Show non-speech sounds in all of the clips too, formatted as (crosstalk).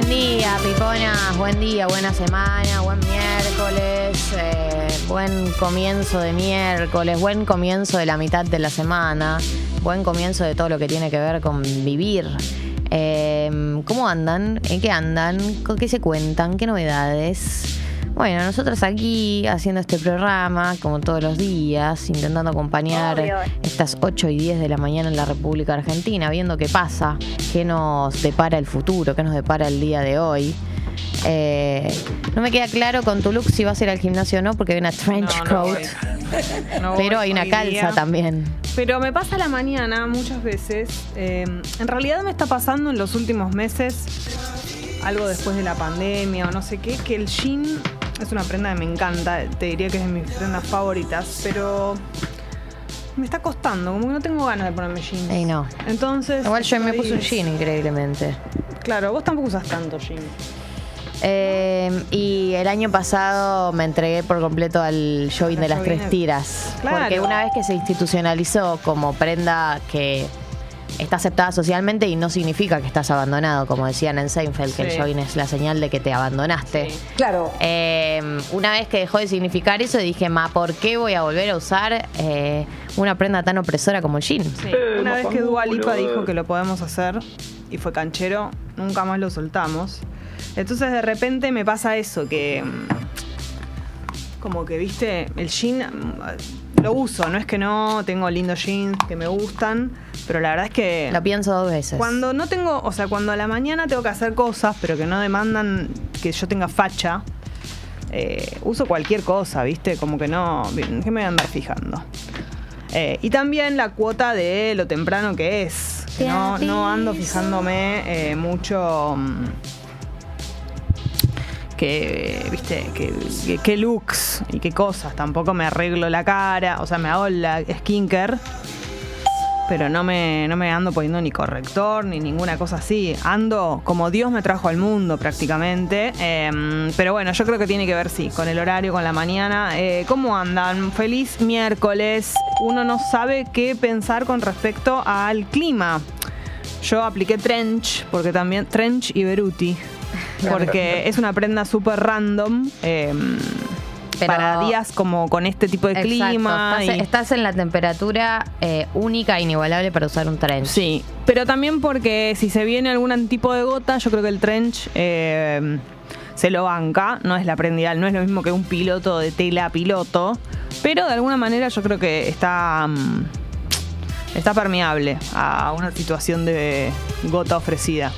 Buen día, piponas. Buen día, buena semana, buen miércoles, eh, buen comienzo de miércoles, buen comienzo de la mitad de la semana, buen comienzo de todo lo que tiene que ver con vivir. Eh, ¿Cómo andan? ¿En qué andan? ¿Con qué se cuentan? ¿Qué novedades? Bueno, nosotros aquí haciendo este programa, como todos los días, intentando acompañar Obvio. estas 8 y 10 de la mañana en la República Argentina, viendo qué pasa, qué nos depara el futuro, qué nos depara el día de hoy. Eh, no me queda claro con tu look si vas a ir al gimnasio o no, porque hay una trench No, no coat. No (laughs) pero hay una calza día. también. Pero me pasa la mañana muchas veces. eh, en realidad me está pasando en los últimos meses, algo después de la pandemia o no sé qué, que el jean es una prenda que me encanta. Te diría que es de mis prendas favoritas, pero me está costando, como que no tengo ganas de ponerme jeans. Ey, no. Entonces. Igual yo me puse un jean increíblemente. Claro, vos tampoco usas tanto jean. Eh, y el año pasado me entregué por completo al jogging de las tres tiras. Claro. Porque una vez que se institucionalizó como prenda que está aceptada socialmente y no significa que estás abandonado, como decían en Seinfeld, que el jogging es la señal de que te abandonaste. Sí. Claro. Eh, una vez que dejó de significar eso, dije, ma, ¿por qué voy a volver a usar eh, una prenda tan opresora como el jean? Sí. Una vez que Dua Lipa dijo que lo podemos hacer y fue canchero, nunca más lo soltamos. Entonces de repente me pasa eso, que mm, como que, viste, el jean mm, lo uso, no es que no, tengo lindos jeans que me gustan, pero la verdad es que Lo pienso dos veces. cuando no tengo, o sea, cuando a la mañana tengo que hacer cosas, pero que no demandan que yo tenga facha, eh, uso cualquier cosa, ¿viste? Como que no, bien, ¿qué me voy a andar fijando? Eh, y también la cuota de lo temprano que es. No, no ando fijándome eh, mucho. Que, viste, que, qué looks y qué cosas. Tampoco me arreglo la cara, o sea, me hago la skincare, pero no me, no me ando poniendo ni corrector ni ninguna cosa así. Ando como Dios me trajo al mundo prácticamente. Em, pero bueno, yo creo que tiene que ver, sí, con el horario, con la mañana. Eh, ¿Cómo andan? Feliz miércoles. Uno no sabe qué pensar con respecto al clima. Yo apliqué trench, porque también trench y beruti. Porque es una prenda súper random. em, Pero- para días como con este tipo de Exacto, clima. Estás, y- estás en la temperatura eh, única e inigualable para usar un trench. Sí, pero también porque si se viene algún tipo de gota, yo creo que el trench eh, se lo banca, no es la prenda ideal, no es lo mismo que un piloto de tela piloto, pero de alguna manera yo creo que está, mm, está permeable a una situación de gota ofrecida.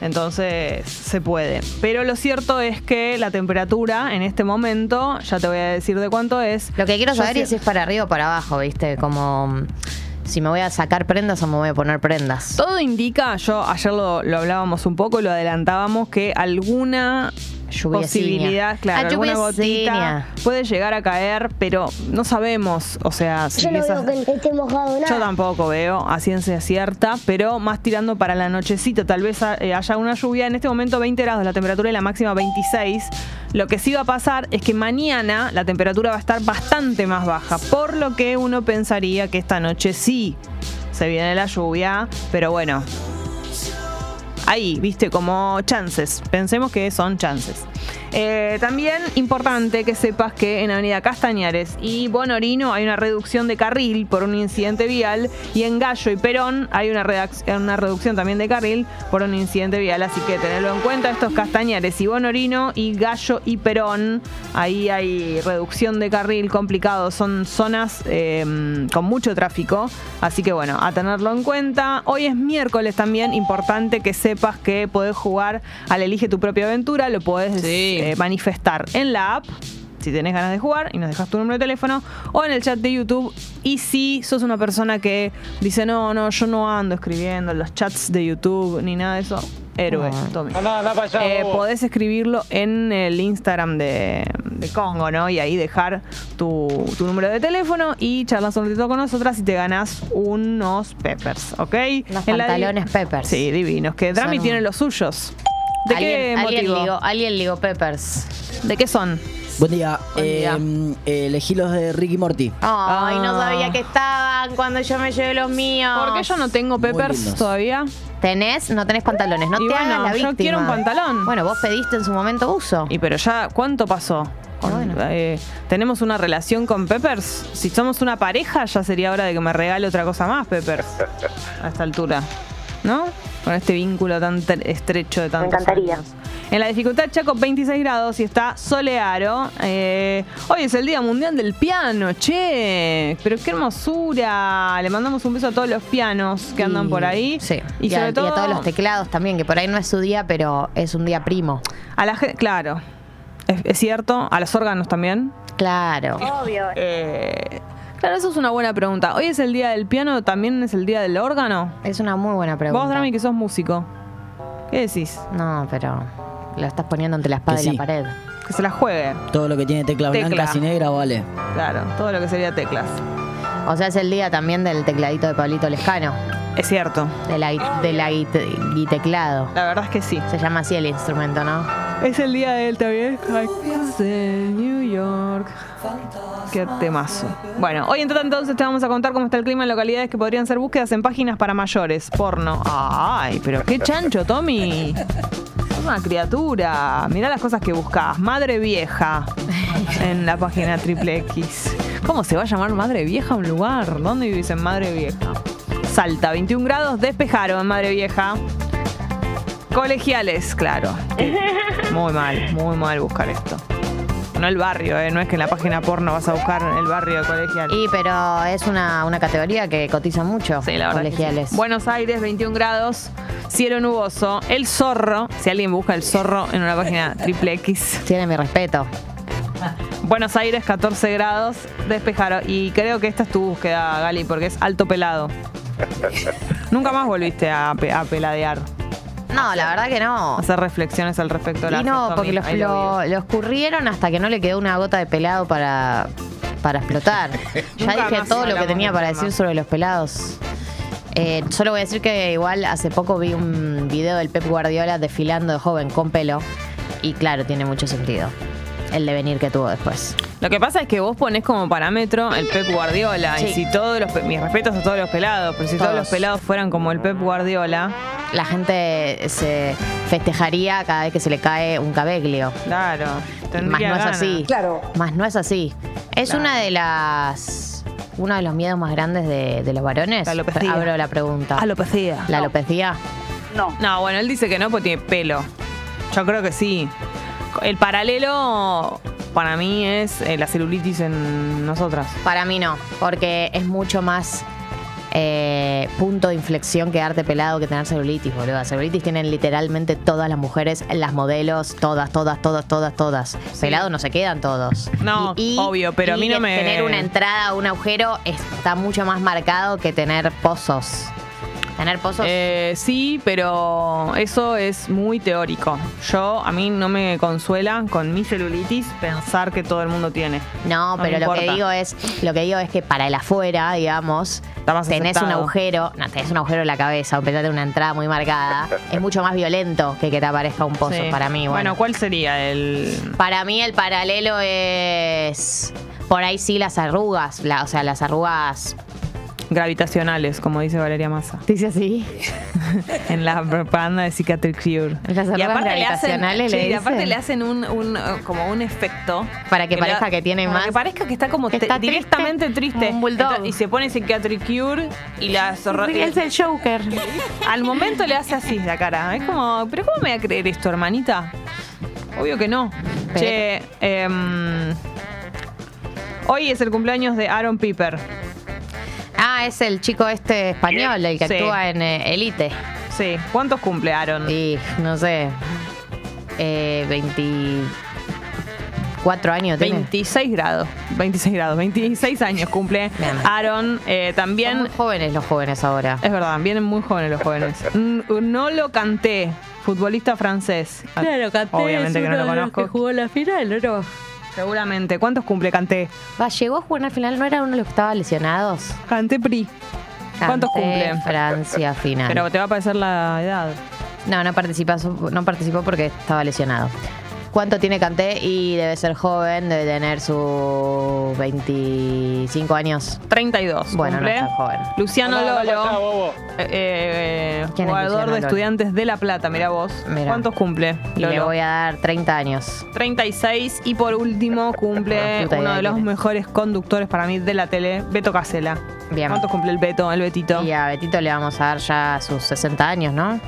Entonces se puede. Pero lo cierto es que la temperatura en este momento, ya te voy a decir de cuánto es. Lo que quiero saber es si es para arriba o para abajo, ¿viste? Como mm, si me voy a sacar prendas o me voy a poner prendas. Todo indica, yo ayer lo, lo hablábamos un poco, lo adelantábamos, que alguna Posibilidad, claro, Ah, alguna gotita puede llegar a caer, pero no sabemos, o sea, si Yo no esas- veo que esté mojado nada. yo tampoco veo a ciencia cierta, pero más tirando para la nochecita, tal vez eh, haya una lluvia. En este momento 20 grados la temperatura y la máxima 26. Lo que sí va a pasar es que mañana la temperatura va a estar bastante más baja, por lo que uno pensaría que esta noche sí se viene la lluvia, pero bueno. Ahí, viste, como chances. Pensemos que son chances. Eh, también importante que sepas que en Avenida Castañares y Bonorino hay una reducción de carril por un incidente vial y en Gallo y Perón hay una, una reducción también de carril por un incidente vial. Así que tenerlo en cuenta, estos Castañares y Bonorino y Gallo y Perón, ahí hay reducción de carril complicado. Son zonas eh, con mucho tráfico. Así que bueno, a tenerlo en cuenta. Hoy es miércoles también, importante que sepas que podés jugar al Elige tu propia aventura, lo podés Sí. Manifestar en la app. Si tenés ganas de jugar y nos dejas tu número de teléfono o en el chat de YouTube. Y si sos una persona que dice, no, no, yo no ando escribiendo en los chats de YouTube ni nada de eso, héroe, Ah. Tommy. Eh, podés escribirlo en el Instagram de, de Congo, ¿no? Y ahí dejar tu, tu número de teléfono y charlas un ratito con nosotras y te ganas unos peppers, ¿ok? Unos En la di- pantalones peppers. Sí, divinos. Que Drami Son- tiene los suyos. ¿De qué motivo? ligó, alguien ligó Peppers. ¿De qué son? Buen día. Buen día. Eh, elegí los de Ricky Morty. Ay, no Ah. sabía que estaban cuando yo me llevé los míos. ¿Por qué yo no tengo peppers todavía? ¿Tenés? No tenés pantalones. No Y te bueno, hagas la yo víctima. quiero un pantalón. Bueno, vos pediste en su momento uso. Y pero ya, ¿cuánto pasó? Con- Bueno. eh, ¿Tenemos una relación con Peppers? Si somos una pareja, ya sería hora de que me regale otra cosa más, Peppers. A esta altura. ¿No? Con este vínculo tan tre- estrecho de tantos encantaría. años. En la dificultad Chaco 26 grados y está solearo. Eh, hoy es el Día Mundial del Piano, che. Pero qué hermosura. Le mandamos un beso a todos los pianos que andan Y- por ahí. Sí. Y, Y, a, sobre y todo a todos los teclados también, que por ahí no es su día, pero es un día primo. a la gente, claro. Es, es cierto. A los órganos también. Claro. Eh, claro, eso es una buena pregunta. ¿Hoy es el día del piano? ¿También es el día del órgano? Es una muy buena pregunta. Vos, Drami, que sos músico. ¿Qué decís? No, pero lo estás poniendo entre la espada Que y sí. la pared. Que se la juegue. Todo lo que tiene teclas Tecla. blancas y negras vale. Claro, todo lo que sería teclas. O sea, es el día también del tecladito de Pablito Lescano. Es cierto. De la, gui- de la guite- guiteclado. La verdad es que sí. Se llama así el instrumento, ¿no? Es el día de él también. de New York. Qué temazo. Bueno, hoy entre tanto entonces te vamos a contar cómo está el clima en localidades que podrían ser búsquedas en páginas para mayores. Porno. Ay, pero qué chancho, Tommy. Una criatura. Mirá las cosas que buscas. Madre vieja. En la página triple X. ¿Cómo se va a llamar Madre Vieja un lugar? ¿Dónde vivís en Madre Vieja? Salta, 21 grados, despejaron en Madre Vieja. Colegiales, claro. (laughs) Muy mal, muy mal buscar esto. No el barrio, ¿eh? no es que en la página porno vas a buscar el barrio de colegial. Y pero es una, una categoría que cotiza mucho. Sí, la verdad. que sí. Colegiales. Buenos Aires, 21 grados, cielo nuboso. El zorro, si alguien busca el zorro en una página (laughs) triple X. Tiene mi respeto. Buenos Aires, 14 grados, despejaron. Y creo que esta es tu búsqueda, Gali, porque es alto pelado. (laughs) Nunca más volviste a, pe- a peladear, No, la verdad que no. hacer reflexiones al respecto. Y Gracias, no, Tommy. porque los, lo lo, escurrieron hasta que no le quedó una gota de pelado para, para explotar. (laughs) ya Nunca dije todo lo que tenía para decir sobre los pelados. Eh, solo voy a decir que igual hace poco vi un video del Pep Guardiola desfilando de joven con pelo. Y claro, tiene mucho sentido. El devenir que tuvo después. Lo que pasa es que vos ponés como parámetro el Pep Guardiola. Y si todos los. Mis respetos a todos los pelados, pero si todos, Todos. los pelados fueran como el Pep Guardiola, La gente se festejaría cada vez que se le cae un cabeglio. claro. Más no es así. Claro. Más no es así. Es Claro. una de las. Uno de los miedos más grandes de, de los varones. La alopecia. Abro la pregunta. Alopecia. ¿La alopecia? No, bueno, él dice que no porque tiene pelo. Yo creo que sí. El paralelo para mí es eh, la celulitis en nosotras. Para mí no, porque es mucho más eh, punto de inflexión quedarte pelado que tener celulitis, boludo. Celulitis tienen literalmente todas las mujeres, las modelos, todas, todas, todas, todas, todas. Pelado no se quedan todos. No, obvio, pero a mí y no me- Tener una entrada, un agujero, está mucho más marcado que tener pozos. Tener pozos. Eh, sí, pero eso es muy teórico. Yo, a mí no me consuela con mi celulitis pensar que todo el mundo tiene. No, No pero lo que digo es, lo que digo es que para el afuera, digamos, tenés un agujero, no, tenés un agujero en la cabeza, o empezate una entrada muy marcada, es mucho más violento que que te aparezca un pozo Sí. para mí. Bueno, ¿cuál sería el...? para mí el paralelo es por ahí sí las arrugas, la- o sea, las arrugas. Gravitacionales, como dice Valeria Massa. Dice así. (laughs) en la propaganda de Cicatric Cure. Las arrugas le hacen, le sí, y aparte le hacen un, un, eh, como un efecto Para que parezca que tiene para más- que parezca que está como que te- está directamente triste, un bulldog. Y se pone Cicatric Cure y las Es el Joker. (laughs) al momento le hace así la cara es como pero cómo me voy a creer esto hermanita obvio que no Pero- che em, hoy es el cumpleaños de Aaron Piper Ah, es el chico este español, el que Sí. actúa en eh, Elite. sí ¿cuántos cumple Aaron? Y no sé, eh, 24 años tiene. 26 grados 26 grados 26 años cumple (laughs) Bien. Aaron eh, Son también muy jóvenes los jóvenes ahora. Es verdad, vienen muy jóvenes los jóvenes. N- No lo canté, futbolista francés. Obviamente que no lo conozco. jugó la final, ¿no? Seguramente. ¿Cuántos cumple Canté? Va, llegó a jugar al final, ¿no era uno de los que estaba lesionados? Canté Pri. ¿Cuántos cumple? Francia final. Pero te va a parecer la edad. No, no participó, no participó porque estaba lesionado. ¿Cuánto tiene Canté? Y debe ser joven, debe tener sus 25 años. 32. Bueno, no cumple. es tan joven. Luciano Hola, Lolo, eh, eh, ¿Quién es jugador Luciano de Lolo? Estudiantes de La Plata, mira vos. Mira. ¿Cuántos cumple? Y le Lolo? voy a dar 30 años. 36 y por último cumple Puta uno idea de los mejores conductores para mí de la tele, Beto Casela. Bien. ¿Cuántos cumple el Beto, el Betito? Y a Betito le vamos a dar ya sus 60 años, ¿no?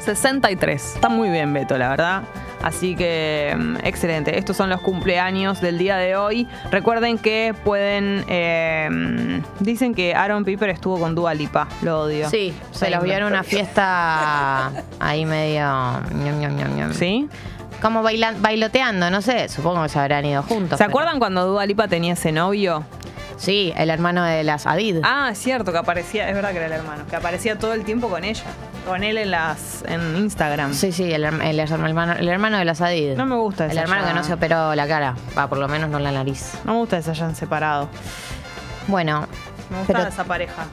63. Está muy bien Beto, la verdad. Así que mm, excelente. Estos son los cumpleaños del día de hoy. Recuerden que pueden... eh, mm, dicen que Aaron Piper estuvo con Dua Lipa. Lo odio. Sí, se los vio en una fiesta ahí medio... ¿Sí? Como bailan- bailoteando, no sé, supongo que se habrán ido juntos. ¿Se pero- acuerdan cuando Dua Lipa tenía ese novio? Sí, el hermano de las Adid. Ah, es cierto, que aparecía, es verdad que era el hermano, que aparecía todo el tiempo con ella, con él en las en Instagram. Sí, sí, el, el hermano, el hermano de las Adid. No me gusta El hermano ya- que no se operó la cara. Va, por lo menos no la nariz. No me gusta que se hayan separado. Bueno, Me gusta esa pareja.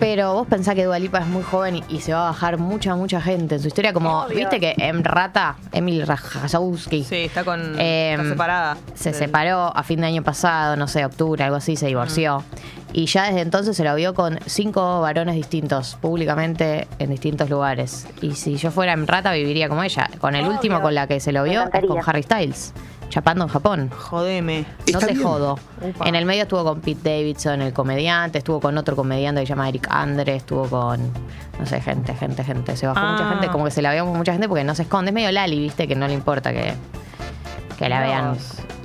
Pero vos pensás que Dualipa es muy joven y, y se va a bajar mucha, mucha gente en su historia. Como, Obvio. viste que en Rata, Emil Rajazowski Sí, está con Eh, está separada. se Del- separó a fin de año pasado, no sé, octubre, algo así, se divorció. Mm. Y ya desde entonces se lo vio con cinco varones distintos, públicamente en distintos lugares. Y si yo fuera en Rata, viviría como ella. Con el último con la que se lo vio es con Harry Styles, chapando en Japón. Jodeme. No te jodo. Upa. En el medio estuvo con Pete Davidson, el comediante, estuvo con otro comediante que se llama Eric Andre, estuvo con, no sé, gente, gente, gente. Se bajó Ah. mucha gente, como que se la vio con mucha gente porque no se esconde. Es medio Lali, viste, que no le importa que, que la vean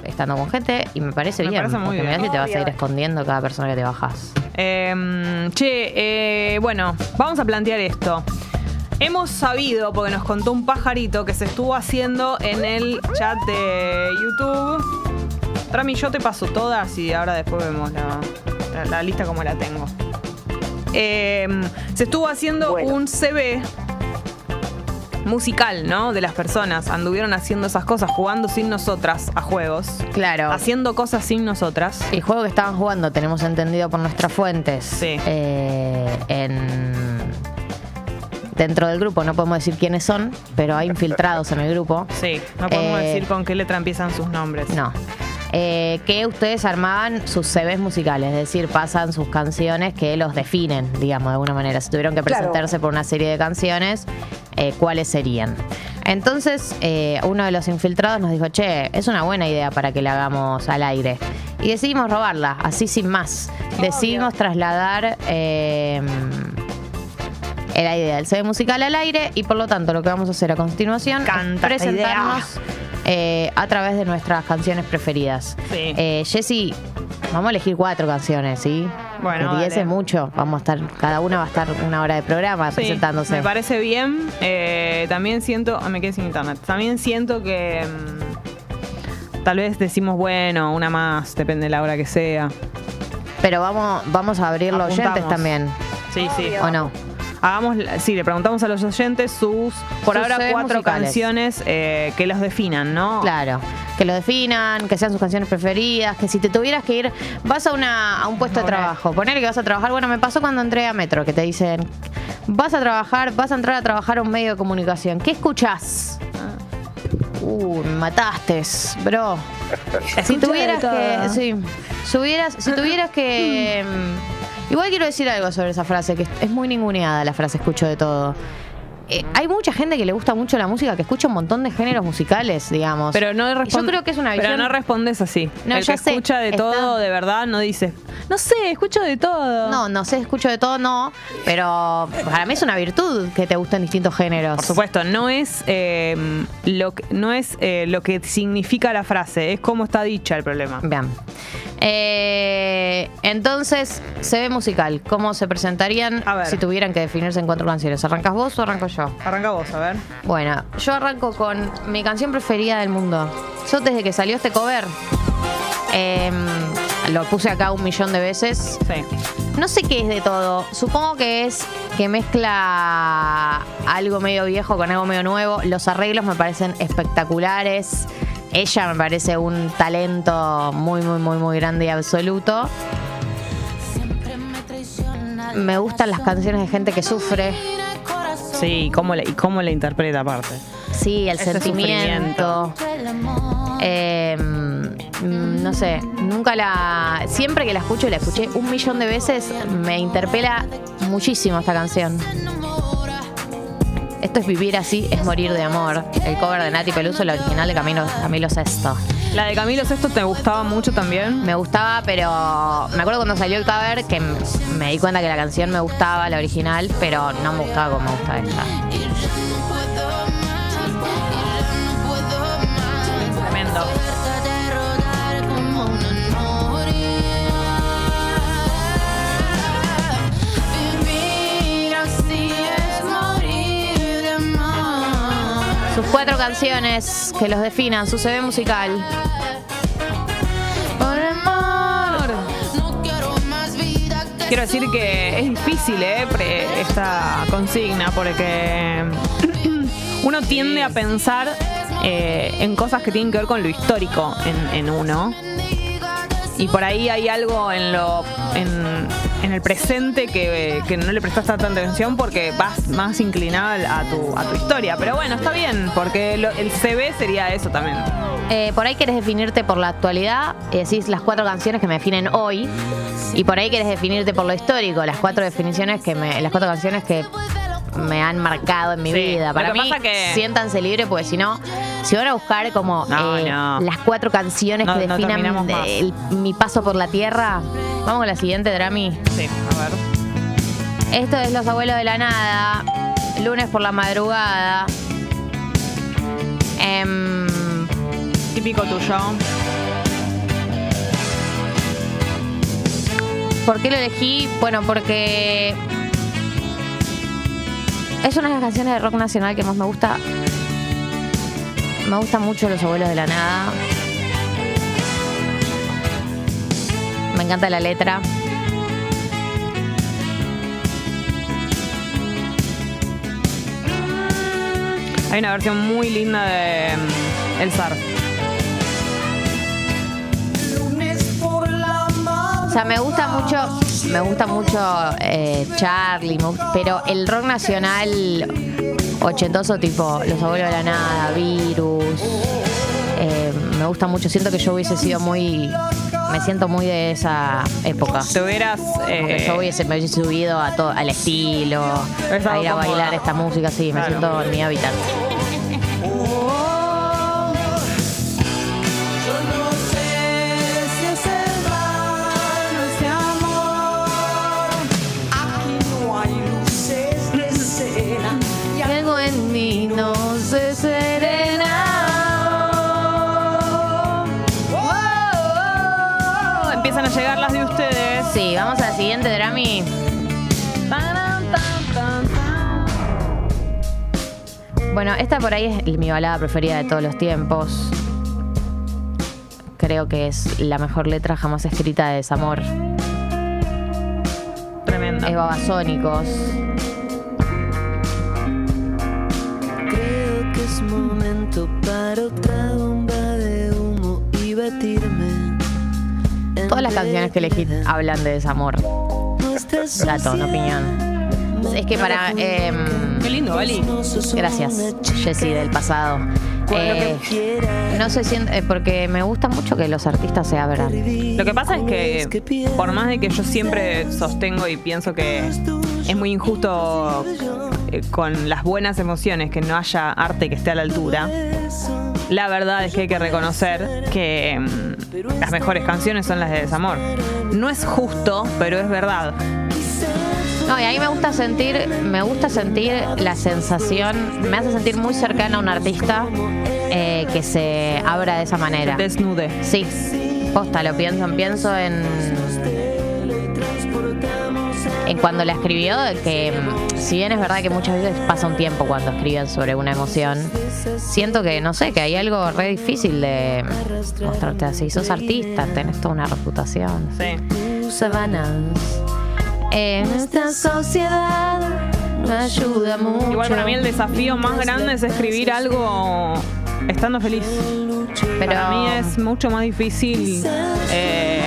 estando con gente. Y me parece Me bien, parece muy porque bien. mirá si te vas a ir escondiendo cada persona que te bajas. Eh, che, eh, bueno, vamos a plantear esto. Hemos sabido, porque nos contó un pajarito que se estuvo haciendo en el chat de YouTube. Trami, yo te paso todas y ahora después vemos la, la- la lista como la tengo. Eh, se estuvo haciendo un CV musical, ¿no? De las personas. Anduvieron haciendo esas cosas, jugando sin nosotras a juegos. Claro. Haciendo cosas sin nosotras. El juego que estaban jugando, tenemos entendido por nuestras fuentes, Sí. eh, en dentro del grupo, no podemos decir quiénes son, pero hay infiltrados en el grupo. Sí, no podemos Eh, decir con qué letra empiezan sus nombres. No. Eh, que ustedes armaban sus CVs musicales, es decir, pasan sus canciones que los definen, digamos, de alguna manera. Si tuvieron que presentarse por una serie de canciones, eh, ¿cuáles serían? Entonces, eh, uno de los infiltrados nos dijo, che, es una buena idea para que la hagamos al aire. Y decidimos robarla, así sin más. Decidimos trasladar... la idea del CD musical al aire y por lo tanto lo que vamos a hacer a continuación Canta es presentarnos eh, a través de nuestras canciones preferidas. Sí. Eh, Jessy, vamos a elegir cuatro canciones, ¿sí? Bueno, Y es mucho. Vamos a estar, cada una va a estar una hora de programa Sí, presentándose. Me parece bien. Eh, también siento. ah, me quedé sin internet. También siento que. mm, tal vez decimos, bueno, una más, depende de la hora que sea. Pero vamos, vamos a abrir los oyentes también. Sí, sí. ¿O no? Hagamos, sí, le preguntamos a los oyentes sus, por Sus ahora, cuatro musicales. canciones eh, que los definan, ¿no? Claro. Que lo definan, que sean sus canciones preferidas, que si te tuvieras que ir, vas a, una, a un puesto de trabajo, ponele que vas a trabajar, bueno, me pasó cuando entré a Metro, que te dicen, vas a trabajar, vas a entrar a trabajar a un medio de comunicación, ¿qué escuchás? Uh, me mataste, bro. (laughs) Si tuvieras que. Sí. Si, hubieras- si tuvieras que. Igual quiero decir algo sobre esa frase, que es muy ninguneada la frase escucho de todo. Eh, hay mucha gente que le gusta mucho la música, que escucha un montón de géneros musicales, digamos. Pero no Yo creo que es una visión. Pero no respondes así. No, El que sé, escucha de está- todo, de verdad, no dice. No sé, escucho de todo. No, no sé, escucho de todo, no. Pero para mí es una virtud que te gusten distintos géneros. Por supuesto, no es eh, lo que, no es eh, lo que significa la frase, es cómo está dicha el problema. Bien. Eh, entonces, se ve musical. ¿Cómo se presentarían si tuvieran que definirse en cuatro canciones? ¿Arrancas vos o arranco yo? Arranca vos, a ver. Bueno, yo arranco con mi canción preferida del mundo. Yo desde que salió este cover, em, lo puse acá un millón de veces. Sí. No sé qué es de todo. Supongo que es que mezcla algo medio viejo con algo medio nuevo. Los arreglos me parecen espectaculares. Ella me parece un talento muy, muy, muy, muy grande y absoluto. Me gustan las canciones de gente que sufre. Sí, y cómo le, y cómo le interpreta aparte. Sí, el Ese sentimiento. Eh, mm, no sé, nunca la. Siempre que la escucho, y la escuché un millón de veces, me interpela muchísimo esta canción. Esto es vivir así, es morir de amor. El cover de Nati Peluso, la original de Camilo, Camilo Sesto. La de Camilo Sesto te gustaba mucho también. Me gustaba, pero me acuerdo cuando salió el cover que me di cuenta que la canción me gustaba, la original, pero no me gustaba como me gusta esta. Tremendo. Sus cuatro canciones que los definan, su CV musical. Por amor. Quiero decir que es difícil ¿eh? esta consigna porque uno tiende a pensar eh, en cosas que tienen que ver con lo histórico en, uno. Y por ahí hay algo en lo en el presente que, que no le prestaste tanta atención porque vas más inclinada a tu, a tu historia. Pero bueno, está bien, porque el CV sería eso también. Eh, por ahí querés definirte por la actualidad y decís las cuatro canciones que me definen hoy. Y por ahí querés definirte por lo histórico, las cuatro definiciones que me, las cuatro canciones que me han marcado en mi Sí, vida. Para mí, que- siéntanse libres, porque si no, si van a buscar como No, eh, no. las cuatro canciones No, que definan el- mi paso por la tierra, vamos con la siguiente, Drami. Sí, a ver. Esto es Los Abuelos de la Nada, lunes por la madrugada. Em, Típico tuyo. ¿Por qué lo elegí? Bueno, porque es una de las canciones de rock nacional que más me gusta. Me gustan mucho Los Abuelos de la Nada. Me encanta la letra. Hay una versión muy linda de mm, El Zar. O sea, me gusta mucho, me gusta mucho eh, Charlie, gusta- pero el rock nacional ochentoso tipo Los Abuelos de la Nada, Virus, eh, me gusta mucho. Siento que yo hubiese sido muy, me siento muy de esa época. Te hubieras. Como que eh, yo hubiese, me hubiese subido a todo, al estilo, a ir a bailar esta música, sí, me siento en mi hábitat. Bueno, esta por ahí es mi balada preferida de todos los tiempos. Creo que es la mejor letra jamás escrita de desamor. Tremenda. Es Babasónicos. Creo que es momento para otra bomba de humo y batirme. Todas las canciones que elegí hablan de desamor. Dato, no opinión. Es que para. Qué lindo, Vali. gracias, Jessy del pasado. Eh, no se siente. eh, porque me gusta mucho que los artistas se abran. Lo que pasa es que, por más de que yo siempre sostengo y pienso que es muy injusto eh, con las buenas emociones que no haya arte que esté a la altura, la verdad es que hay que reconocer que mm, las mejores canciones son las de desamor. No es justo, pero es verdad. No, y a mí me gusta sentir, me gusta sentir la sensación, me hace sentir muy cercana a un artista eh, que se abra de esa manera. Desnude. Sí, posta, lo pienso, pienso en en cuando la escribió, que si bien es verdad que muchas veces pasa un tiempo cuando escriben sobre una emoción, siento que, no sé, que hay algo re difícil de mostrarte así. Sos artista, tenés toda una reputación. Sí. Sabanas. En esta sociedad no ayuda mucho. Igual para mí el desafío más grande es escribir algo estando feliz. Pero Para mí es mucho más difícil. eh,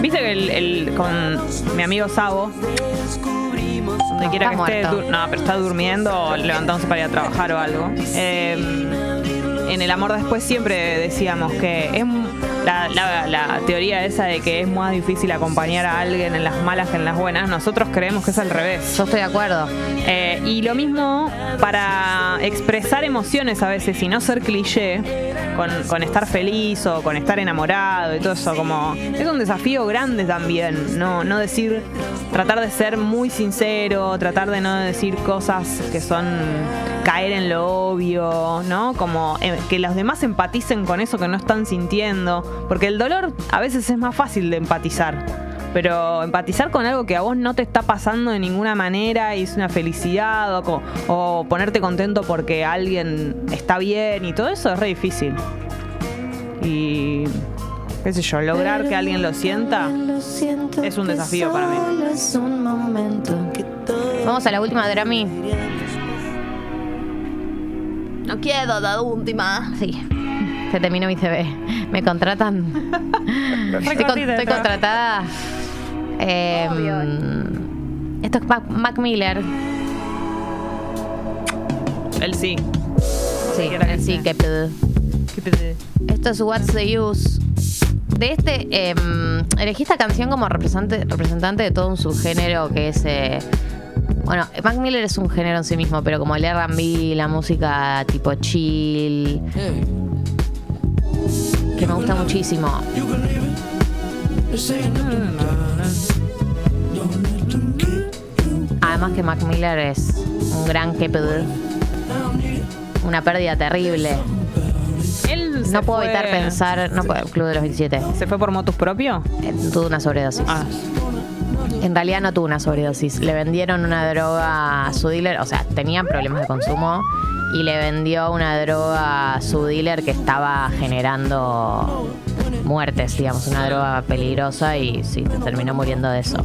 Viste que el, el- con mi amigo Sabo donde quiera que esté. no, pero está durmiendo o levantándose para ir a trabajar o algo. Eh, en el amor después siempre decíamos que es la, la- la teoría esa de que es más difícil acompañar a alguien en las malas que en las buenas. Nosotros creemos que es al revés. Yo estoy de acuerdo. Eh, y lo mismo para expresar emociones a veces y no ser cliché con, con estar feliz o con estar enamorado y todo eso. Como es un desafío grande también. No, no decir, tratar de ser muy sincero, tratar de no decir cosas que son caer en lo obvio, ¿no? Como eh, que los demás empaticen con eso que no están sintiendo. Porque el dolor a veces es más fácil de empatizar. Pero empatizar con algo que a vos no te está pasando de ninguna manera y es una felicidad o, ponerte contento porque alguien está bien y todo eso es re difícil. Y qué sé yo, lograr que alguien lo sienta es un desafío para mí. Es un momento que todo Vamos a la última de Grammy. No quiero la última. Sí. Se terminó mi CV. ¿Me contratan? estoy, con- cortita estoy contratada. Eh, esto es Mac, Mac Miller. Él sí. Sí, él sí, que pedo. Esto es What's the Use. De este, eh, elegí esta canción como representante, representante de todo un subgénero que es. eh, bueno, Mac Miller es un género en sí mismo, pero como el RB, la música tipo chill, que me gusta muchísimo. Además que Mac Miller es un gran keeper. Una pérdida terrible. Él No puedo fue- evitar pensar, no puedo, Club de los 27. ¿Se fue por motus propio? Eh, Tuvo una sobredosis. Ah, En realidad no tuvo una sobredosis. Le vendieron una droga a su dealer, o sea, tenía problemas de consumo y le vendió una droga a su dealer que estaba generando muertes, digamos, una droga peligrosa y sí, terminó muriendo de eso.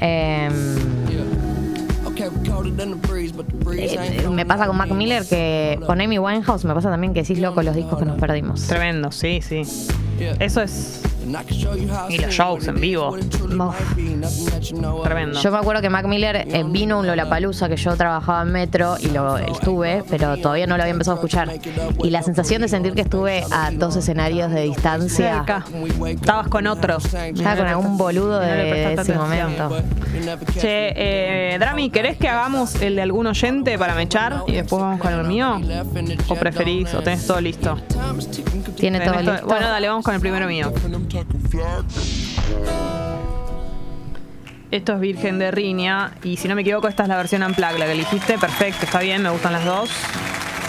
Em, eh, me pasa con Mac Miller que con Amy Winehouse me pasa también que decís loco los discos que nos perdimos. tremendo, sí, sí. Eso es. Y los shows en vivo. Tremendo. Yo me acuerdo que Mac Miller eh, vino a un Lollapalooza que yo trabajaba en Metro y lo estuve, pero todavía no lo había empezado a escuchar. Y la sensación de sentir que estuve a dos escenarios de distancia. Cerca. Estabas con otro. Estaba con algún boludo de, de prestaste ese atención. momento. Che, eh, Drami, ¿querés que hagamos el de algún oyente para mechar y después vamos con el mío? ¿O preferís o tenés todo listo? Tiene todo ¿Tenés todo- listo. Bueno, dale, vamos con el primero mío. Esto es Virgen de Riña y si no me equivoco esta es la versión unplugged, la que elegiste. Perfecto, está bien, me gustan las dos.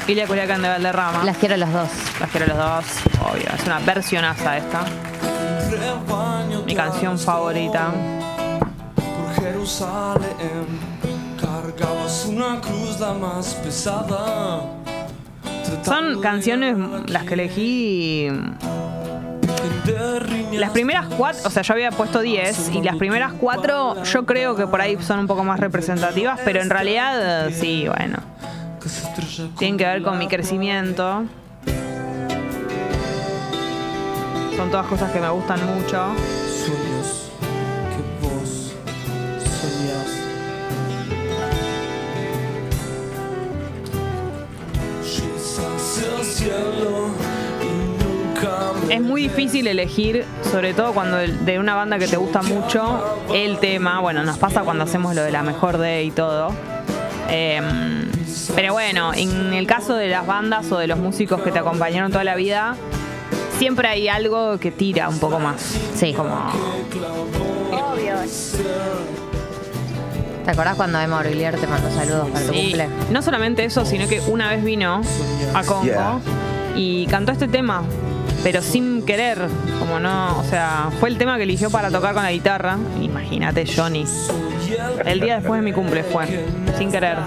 Ilia Culiacán de Valderrama. Las quiero los dos. Las quiero los dos, obvio. Es una versionaza esta. Mi canción favorita. Por Jerusalén cargabas una cruz la más pesada. Son canciones las que elegí. Las primeras cuatro, o sea, yo había puesto 10 y las primeras cuatro yo creo que por ahí son un poco más representativas, pero en realidad sí, bueno, tienen que ver con mi crecimiento. Son todas cosas que me gustan mucho. Es muy difícil elegir, sobre todo cuando de una banda que te gusta mucho, el tema. Bueno, nos pasa cuando hacemos lo de la mejor de y todo. Em, pero bueno, en el caso de las bandas o de los músicos que te acompañaron toda la vida, siempre hay algo que tira un poco más. Sí. Como, ¿Te acordás cuando Emma Orvillier te mandó saludos para tu Sí, cumple? no solamente eso, sino que una vez vino a Congo Yeah. y cantó este tema, pero sin querer, como no, o sea, fue el tema que eligió para tocar con la guitarra. Imagínate, Johnny. El día después de mi cumple fue, sin querer.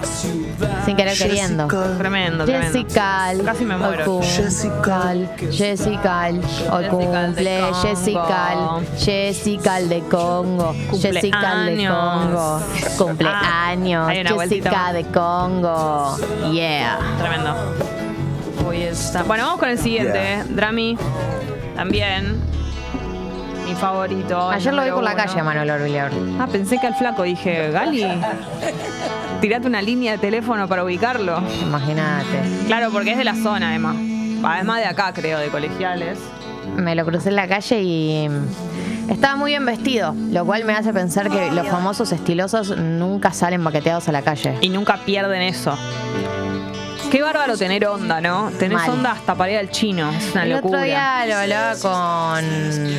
Sin querer queriendo. Tremendo, tremendo. Jessica, Casi me muero. Jessica, Jessica, hoy cumple. Jessica, Jessica de Congo, Jessica de Congo, cumpleaños, Ah, Jessica de Congo, yeah. Tremendo. Hoy está. Bueno, vamos con el siguiente. Yeah. Drami. También. Mi favorito. el Ayer lo vi número por la uno. calle, Manuel Orbiler. Ah, pensé que al flaco dije, Gali, tirate una línea de teléfono para ubicarlo. Imagínate. Claro, porque es de la zona, además. Además de acá, creo, de colegiales. Me lo crucé en la calle y mm, estaba muy bien vestido, lo cual me hace pensar que los famosos estilosos nunca salen baqueteados a la calle. Y nunca pierden eso. Qué bárbaro tener onda, ¿no? Tenés Mal. onda hasta para ir al chino. Es una El locura. otro día lo hablaba con.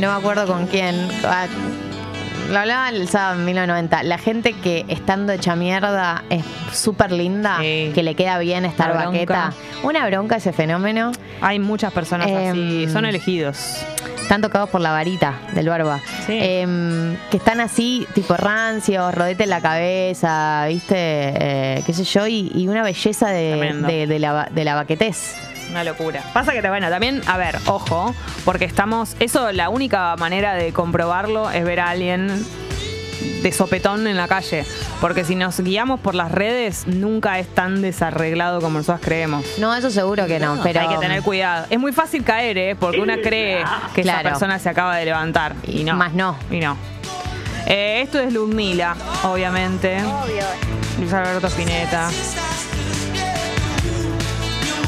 No me acuerdo con quién. Ah, Lo hablaba el sábado en 1990. La gente que estando hecha mierda es súper linda, Sí. que le queda bien estar La bronca. baqueta. Una bronca ese fenómeno. Hay muchas personas así. Em, Son elegidos. Están tocados por la varita del barba. Sí. Em, que están así, tipo rancios, rodete en la cabeza, ¿viste? Eh, qué sé yo, y, y una belleza de, Tremendo. de- de la, de la baquetez. Una locura. Pasa que, bueno, también, a ver, ojo, porque estamos. Eso, la única manera de comprobarlo es ver a alguien de sopetón en la calle. Porque si nos guiamos por las redes, nunca es tan desarreglado como nosotros creemos. No, eso seguro que no, pero Hay que tener cuidado. Es muy fácil caer, ¿eh? Porque una cree que esa Claro. persona se acaba de levantar. Y no. Más no. Y no. Eh, esto es Ludmila, obviamente. Luis Alberto Spinetta.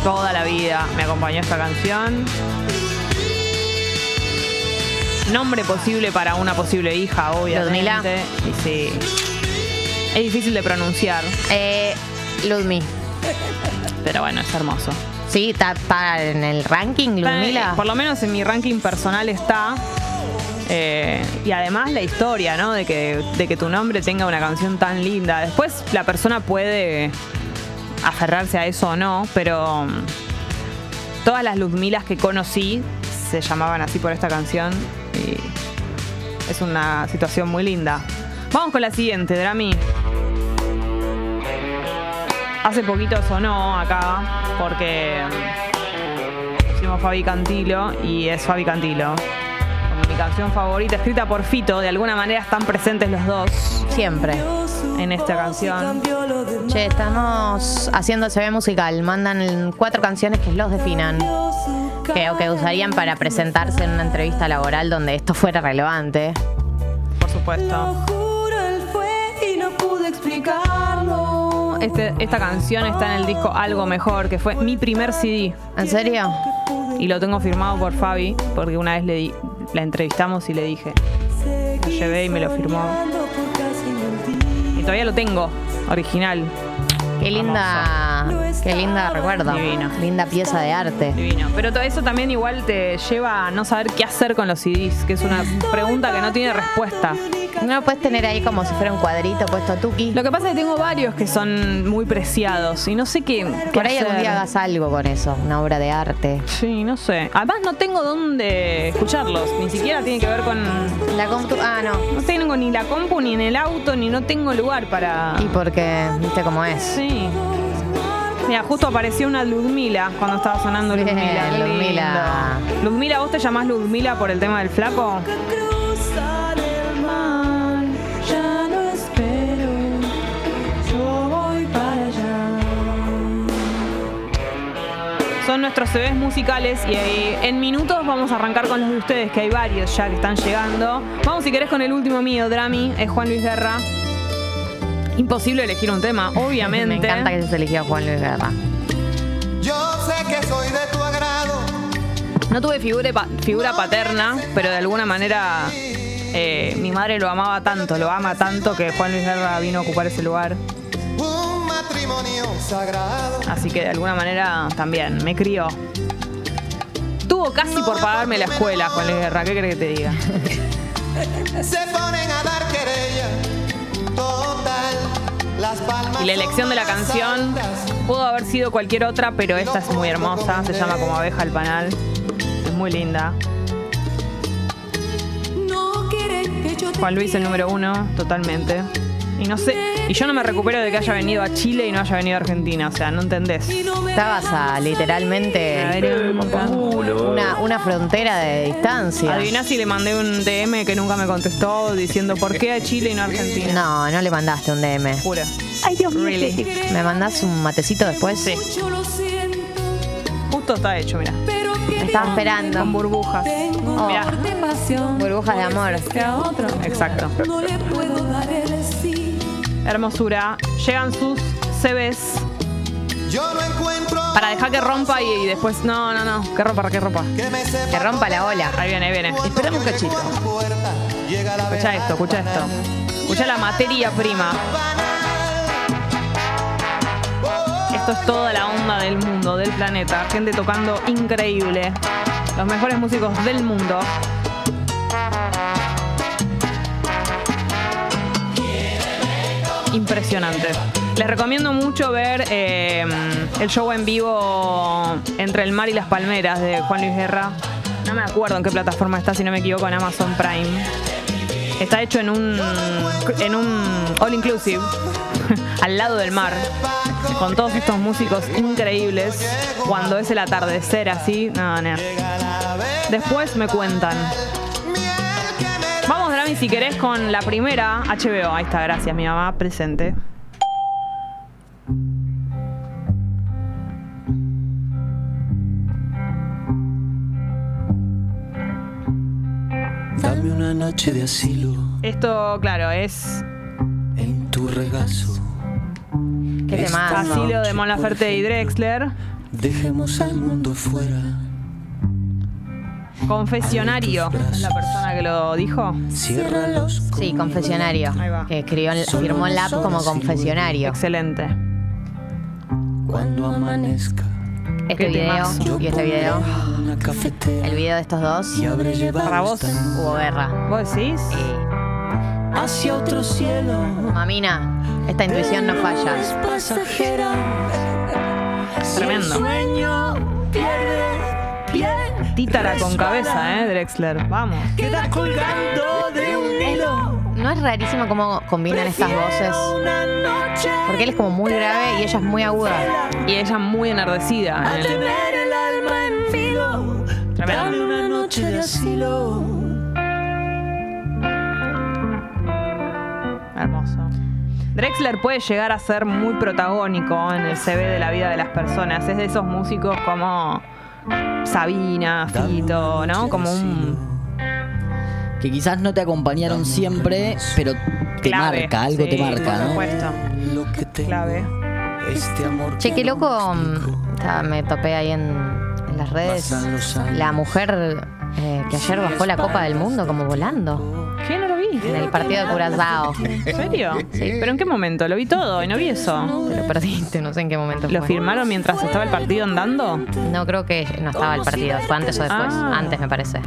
Toda la vida me acompañó esta canción. Nombre posible para una posible hija, obviamente. Ludmila. Y sí. Es difícil de pronunciar, Eh, Ludmi. pero bueno, es hermoso. Sí, está, en el ranking, Ludmila. por lo menos en mi ranking personal está. Eh, y además la historia, ¿no? De que, de que tu nombre tenga una canción tan linda. Después la persona puede aferrarse a eso o no, pero mm, todas las Ludmilas que conocí se llamaban así por esta canción. Es una situación muy linda. Vamos con la siguiente, Drami. Hace poquito sonó acá porque mm, hicimos Fabi Cantilo y es Fabi Cantilo. Canción favorita, escrita por Fito, de alguna manera están presentes los dos Siempre. en esta canción. Che, estamos haciendo CV musical. Mandan cuatro canciones que los definan. Que, que usarían para presentarse en una entrevista laboral donde esto fuera relevante. Por supuesto. Este- esta canción está en el disco Algo Mejor, que fue mi primer CD. ¿En serio? Y lo tengo firmado por Fabi, porque una vez le di- la entrevistamos y le dije. Lo llevé y me lo firmó. Y todavía lo tengo, original. Qué linda, qué linda recuerdo. Divino. Linda pieza de arte. Divino. Pero todo eso también igual te lleva a no saber qué hacer con los CDs, que es una pregunta que no tiene respuesta. No lo puedes tener ahí como si fuera un cuadrito puesto a Tuki. Lo que pasa es que tengo varios que son muy preciados y no sé qué, qué Por ahí algún día hagas algo con eso, una obra de arte. Sí, no sé. Además no tengo dónde escucharlos, ni siquiera tiene que ver con... La compu- ah, no. No tengo ni la compu, ni en el auto, ni no tengo lugar para... Y porque, viste cómo es. Sí. Mira, justo apareció una Ludmila cuando estaba sonando Ludmila. Ludmila. Ludmila, ¿vos te llamás Ludmila por el tema del flaco? Son nuestros CVs musicales y eh, en minutos vamos a arrancar con los de ustedes, que hay varios ya que están llegando. Vamos si querés con el último mío, Drami, es Juan Luis Guerra. Imposible elegir un tema, obviamente. (laughs) Me encanta que se eligió a Juan Luis Guerra. Yo sé que soy de tu agrado. No tuve figura, pa- figura paterna, pero de alguna manera eh, mi madre lo amaba tanto, lo ama tanto que Juan Luis Guerra vino a ocupar ese lugar. Un matrimonio sagrado. Así que de alguna manera también me crió. Tuvo casi por pagarme la escuela, Juan Luis Guerra, ¿qué crees que te diga? (laughs) Se ponen a dar querella. Total. Las palmas. Y la elección de la canción pudo haber sido cualquier otra, pero esta es muy hermosa, se llama como abeja al panal. Es muy linda. Juan Luis el número uno, totalmente. Y no sé, y yo no me recupero de que haya venido a Chile y no haya venido a Argentina, o sea, no entendés. Estabas a literalmente A ver, una, una frontera de distancia. Adiviná si le mandé un DM que nunca me contestó diciendo por qué a Chile y no a Argentina. No, no le mandaste un DM. Juro. Ay, Dios mío, ¿Me mandás un matecito después? Sí. Yo lo siento. justo está hecho, mira. Pero que Estaba esperando. Con burbujas. Oh, Mirá. de pasión burbujas de amor. que a otro Exacto. no le puedo dar el sí. Hermosura. Llegan sus CVs Yo no encuentro para dejar que rompa y, y después. No, no, no. Que rompa, que rompa. que rompa la ola. Ahí viene, ahí viene. Esperame un cachito. puerta. Llega la Escucha esto, escucha esto. Escucha la materia prima. Esto es toda la onda del mundo, del planeta. Gente tocando increíble. Los mejores músicos del mundo. Impresionante. Les recomiendo mucho ver eh, el show en vivo Entre el mar y las palmeras de Juan Luis Guerra. No me acuerdo en qué plataforma está, si no me equivoco, en Amazon Prime. Está hecho en un en un all inclusive (laughs) al lado del mar con todos estos músicos increíbles cuando es el atardecer así. No, no. Después me cuentan. Drami, si querés con la primera HBO. Ahí está, gracias, mi mamá presente. Dame una noche de asilo Esto, claro, es en tu regazo. Qué temazo. Asilo de Mon Laferte y Drexler. Dejemos al mundo fuera. Confesionario. ¿Es la persona que lo dijo? Sí, confesionario. Ahí va. Que escribió, firmó el app como confesionario. Excelente. cuando amanezca. Este Qué video temazo. y este video, Una cafetera el video de estos dos, y habré llevado Para vos. esta hubo guerra. ¿Vos decís? Y, hacia otro cielo. mamina, esta intuición no falla. Es pasajera. Si el Tremendo. sueño pierde Títara con cabeza, ¿eh? Drexler. Vamos. queda colgando de un hilo. ¿No es rarísimo cómo combinan estas voces? Porque él es como muy grave y ella es muy aguda. Y ella muy enardecida. a en el- tener el alma en filo. Tremendo. Dame una noche de asilo. Hermoso. Drexler puede llegar a ser muy protagónico en el CV de la vida de las personas. Es de esos músicos como Sabina, Fito, ¿no? Como un Que quizás no te acompañaron siempre, pero te clave. marca, algo Sí, te marca, por ¿no? supuesto. Lo que tengo, Clave. Este amor Che, que qué loco, me topé ahí en, en las redes. La mujer eh, que ayer bajó la Copa del Mundo como volando ¿Qué? No lo vi. en el partido de Curazao. ¿En serio? Sí. ¿Pero en qué momento? Lo vi todo y no vi eso. Te lo perdiste, no sé en qué momento ¿Lo fue. firmaron mientras estaba el partido andando? No creo que no estaba el partido, fue antes o después. Ah. Antes me parece.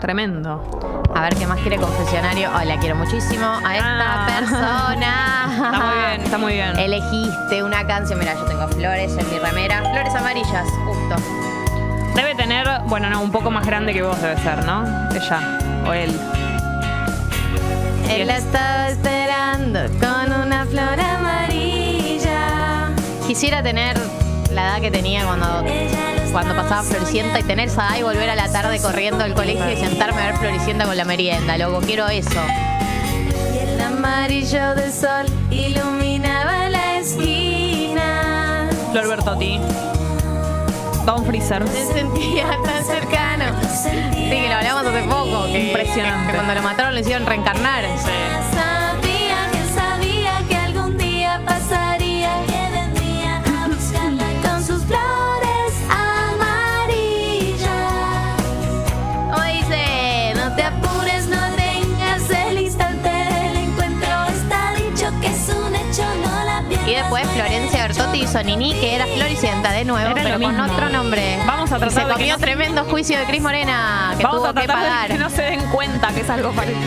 Tremendo. A ver qué más quiere confesionario. Ay, la quiero muchísimo a esta Ah. persona. Está muy bien, está muy bien. Elegiste una canción. Mira, yo tengo flores en mi remera. Flores amarillas, justo. Debe tener, bueno, no, un poco más grande que vos debe ser, ¿no? Ella o él. Él la estaba esperando con una flor amarilla. Quisiera tener la edad que tenía cuando, cuando pasaba Floricienta y tener esa edad y volver a la tarde corriendo al colegio y sentarme a ver Floricienta con la merienda. Loco, quiero eso. Y el amarillo del sol iluminaba la esquina. Flor Bertotti. Don Freezer. Se sentía tan cercano. Sí, que lo hablamos hace poco. que- Impresionante. Que cuando lo mataron lo hicieron reencarnar. Sabía hizo Nini, que era Floricienta de nuevo, Era pero con otro nombre. Vamos a Y tratar se de que comió no- tremendo juicio de Cris Morena, que Vamos tuvo a que de pagar. que no se den cuenta que es algo parecido.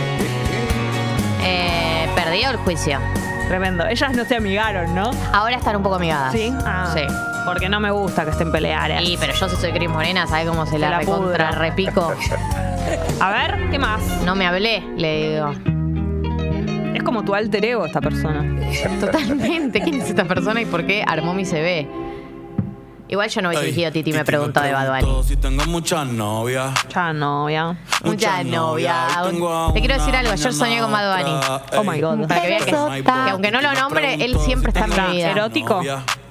Eh, perdió el juicio. Tremendo. Ellas no se amigaron, ¿no? Ahora están un poco amigadas. Sí. Ah, Sí. Porque no me gusta que estén peleadas. Y, pero yo si soy Cris Morena, ¿sabes cómo se, la, la recontra repico? A ver, ¿qué más? No me hablé, le digo. Es como tu alter ego esta persona. (laughs) Totalmente. ¿Quién es esta persona y por qué armó mi CV? Igual yo no hubiese elegido Titi me preguntó de Bad Bunny. Si tengo muchas novias. Ya no, ya. Mucha novia. Te quiero decir algo, ayer soñé con Bad Bunny. Oh my God. Para que vean que, que aunque no lo nombre, él siempre está en mi vida. ¿Erótico?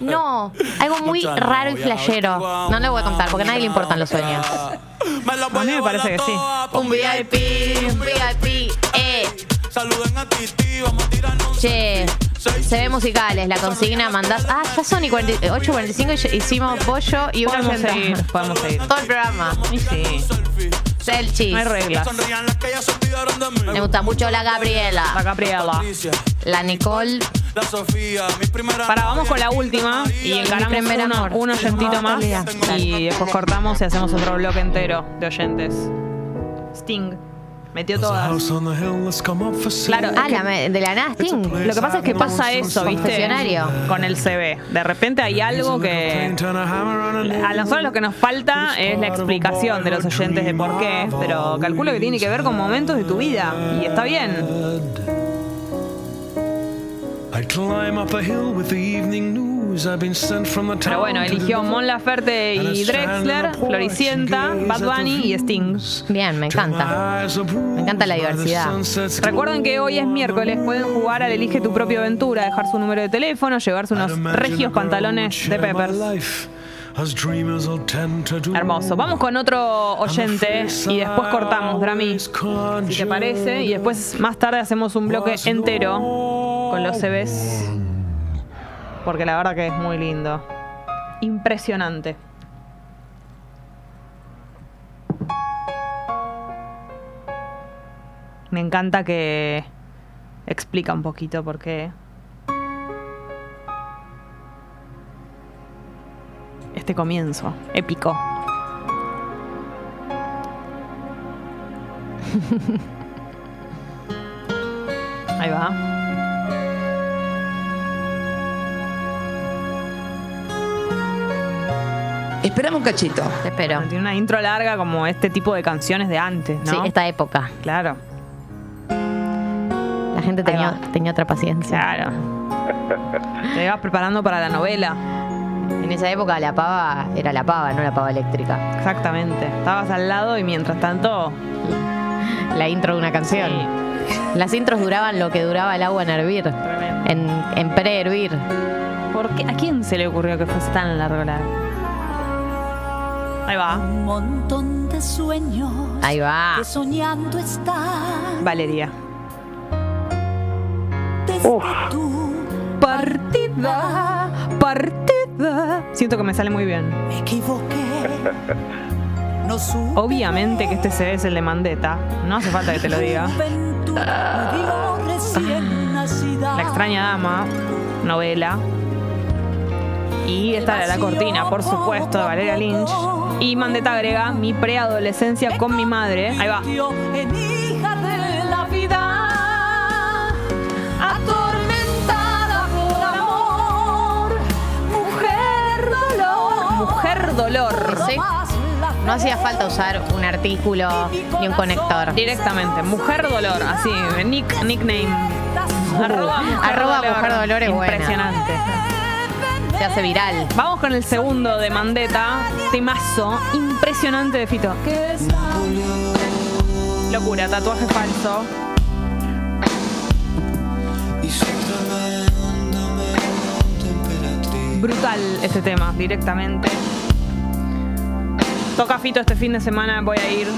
No, algo muy raro y flashero. No le voy a contar porque a nadie le importan los sueños. A mí me parece que sí. Un VIP, un VIP, eh. Saluden a Titi, vamos a tirarnos un Che, se ve musicales, la consigna mandás. Ah, ya son y 40 8.45 y hicimos pollo y una Podemos seguir, podemos seguir. Todo el programa. Y sí, Selchis. no hay reglas. Me gusta mucho la Gabriela, La Gabriela. La Nicole. la Sofía, mi primera Para, vamos con la última y encaramos uno, amor. un oyentito más y después cortamos y hacemos otro bloque entero de oyentes. Sting. Metió todas. Claro, Ah, la de la nada Sting. Lo que pasa es que pasa eso, ¿viste? Confesionario. Con el CV. De repente hay algo que. A nosotros lo que nos falta es la explicación de los oyentes de por qué, pero calculo que tiene que ver con momentos de tu vida. Y está bien. Pero bueno, eligió Mon Laferte y Drexler, Floricienta, Bad Bunny y Sting. Bien, me encanta. Me encanta la diversidad. Recuerden que hoy es miércoles, pueden jugar al Elige tu propia aventura, dejar su número de teléfono, llevarse unos regios pantalones de Peppers. Hermoso. Vamos con otro oyente y después cortamos, Drami, si te parece. Y después, más tarde, hacemos un bloque entero con los CVs. Porque la verdad que es muy lindo. Impresionante. Me encanta que explica un poquito por qué. Este comienzo épico. (laughs) Ahí va. Esperame un cachito. Te espero. Tiene una intro larga como este tipo de canciones de antes, ¿no? Sí, esta época. Claro, La gente tenía, tenía otra paciencia. claro. Te ibas preparando para la novela. En esa época la pava era la pava, no la pava eléctrica. Exactamente. Estabas al lado y mientras tanto. La intro de una canción. Las intros duraban lo que duraba el agua en hervir. Tremendo. En, en pre-hervir. ¿Por qué? ¿A quién se le ocurrió que fuese tan largo la.? Ahí va. Un montón de sueños Ahí va. que soñando están Valeria. desde tu Partida, partida. Siento que me sale muy bien. me equivoqué. (laughs) No supe Obviamente que este CD es el de Mandetta. No hace falta que te lo diga. (laughs) La extraña dama, novela. Y esta de la cortina, por supuesto, de Valeria Lynch. Y Mandetta agrega mi preadolescencia con mi madre. Ahí va. En hija de la vida, atormentada por amor, mujer dolor. Mujer dolor. Sí. No hacía falta usar un artículo ni un conector. Directamente. Mujer dolor. Así, nick, nickname. Arroba mujer Arroba mujer dolor es buena. Se hace viral. Vamos con el segundo de Mandetta. Temazo. Impresionante de Fito. Locura, tatuaje falso. Brutal este tema, directamente. Toca Fito este fin de semana, voy a ir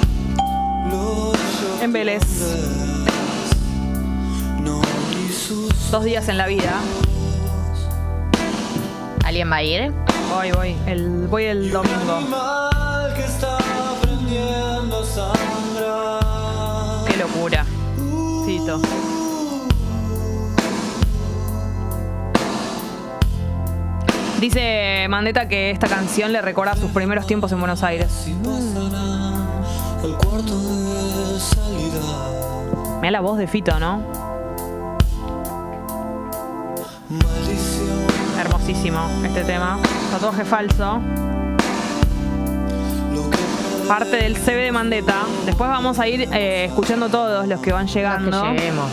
en Vélez. Dos días en la vida. ¿Alguien va a ir? Voy, voy. El, voy el domingo. Qué locura. Fito. Dice Mandetta que esta canción le recuerda sus primeros tiempos en Buenos Aires. Mira la voz de Fito, ¿no? Hermosísimo este tema. Tatuaje falso. Parte del CB de Mandetta. Después vamos a ir eh, escuchando todos los que van Los llegando. que lleguemos.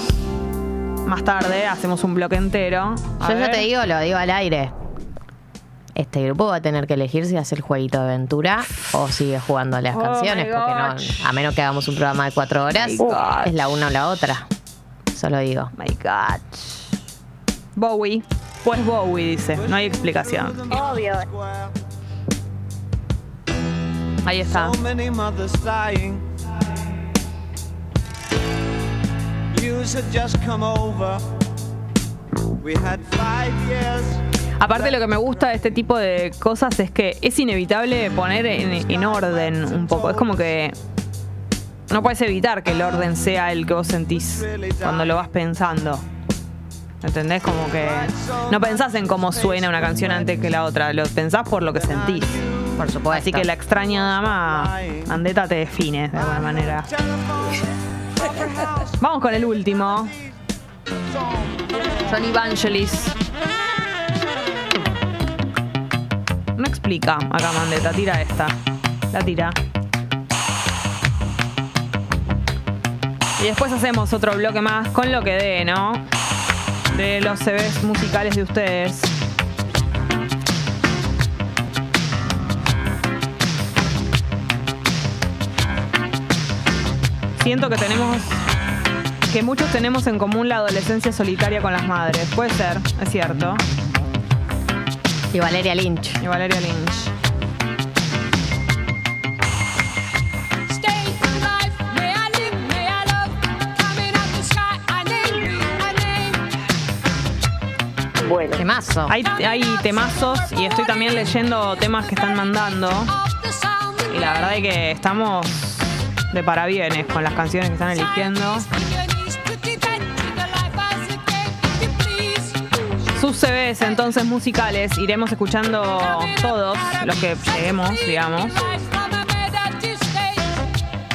Más tarde hacemos un bloque entero. A Yo ya te digo, lo digo al aire. este grupo va a tener que elegir si hace el jueguito de aventura o sigue jugando las Oh canciones, porque no, a menos que hagamos un programa de cuatro horas, es la una o la otra. Solo digo. My God. Bowie. Pues Bowie dice, no hay explicación. Obvio. Ahí está. So many mothers dying. News had just come over. We had five years. Aparte lo que me gusta de este tipo de cosas es que es inevitable poner en, en orden un poco. Es como que no puedes evitar que el orden sea el que vos sentís cuando lo vas pensando. ¿Entendés? Como que no pensás en cómo suena una canción antes que la otra, lo pensás por lo que sentís. Por supuesto. Así que la extraña dama Andeta te define de alguna manera. (laughs) Vamos con el último. Son Evangelis. No explica acá Mandeta, tira esta. La tira. Y después hacemos otro bloque más con lo que dé, ¿no? De los CVs musicales de ustedes. Siento que tenemos que muchos tenemos en común la adolescencia solitaria con las madres. Puede ser, es cierto. Y Valeria Lynch. Y Valeria Lynch. Bueno. Temazo. Hay, hay temazos y estoy también leyendo temas que están mandando. Y la verdad es que estamos de parabienes con las canciones que están eligiendo. Sus CVs entonces musicales iremos escuchando todos los que lleguemos, digamos.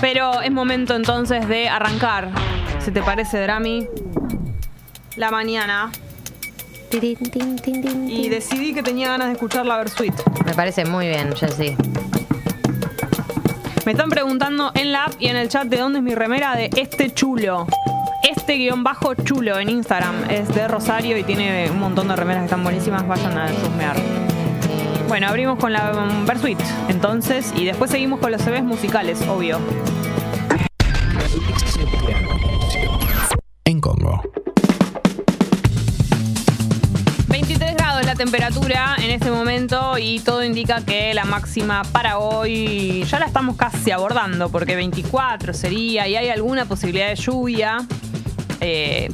Pero es momento entonces de arrancar. ¿Se te parece, Drami? La mañana. Y decidí que tenía ganas de escuchar la Versuit. Me parece muy bien, Jessy. Me están preguntando en la app y en el chat de dónde es mi remera de este chulo. Este guion bajo chulo en Instagram es de Rosario y tiene un montón de remeras que están buenísimas. Vayan a chusmear. Bueno, abrimos con la um, Versuit entonces y después seguimos con los CVs musicales, obvio. Temperatura en este momento y todo indica que la máxima para hoy ya la estamos casi abordando porque 24 sería y hay alguna posibilidad de lluvia. Eh,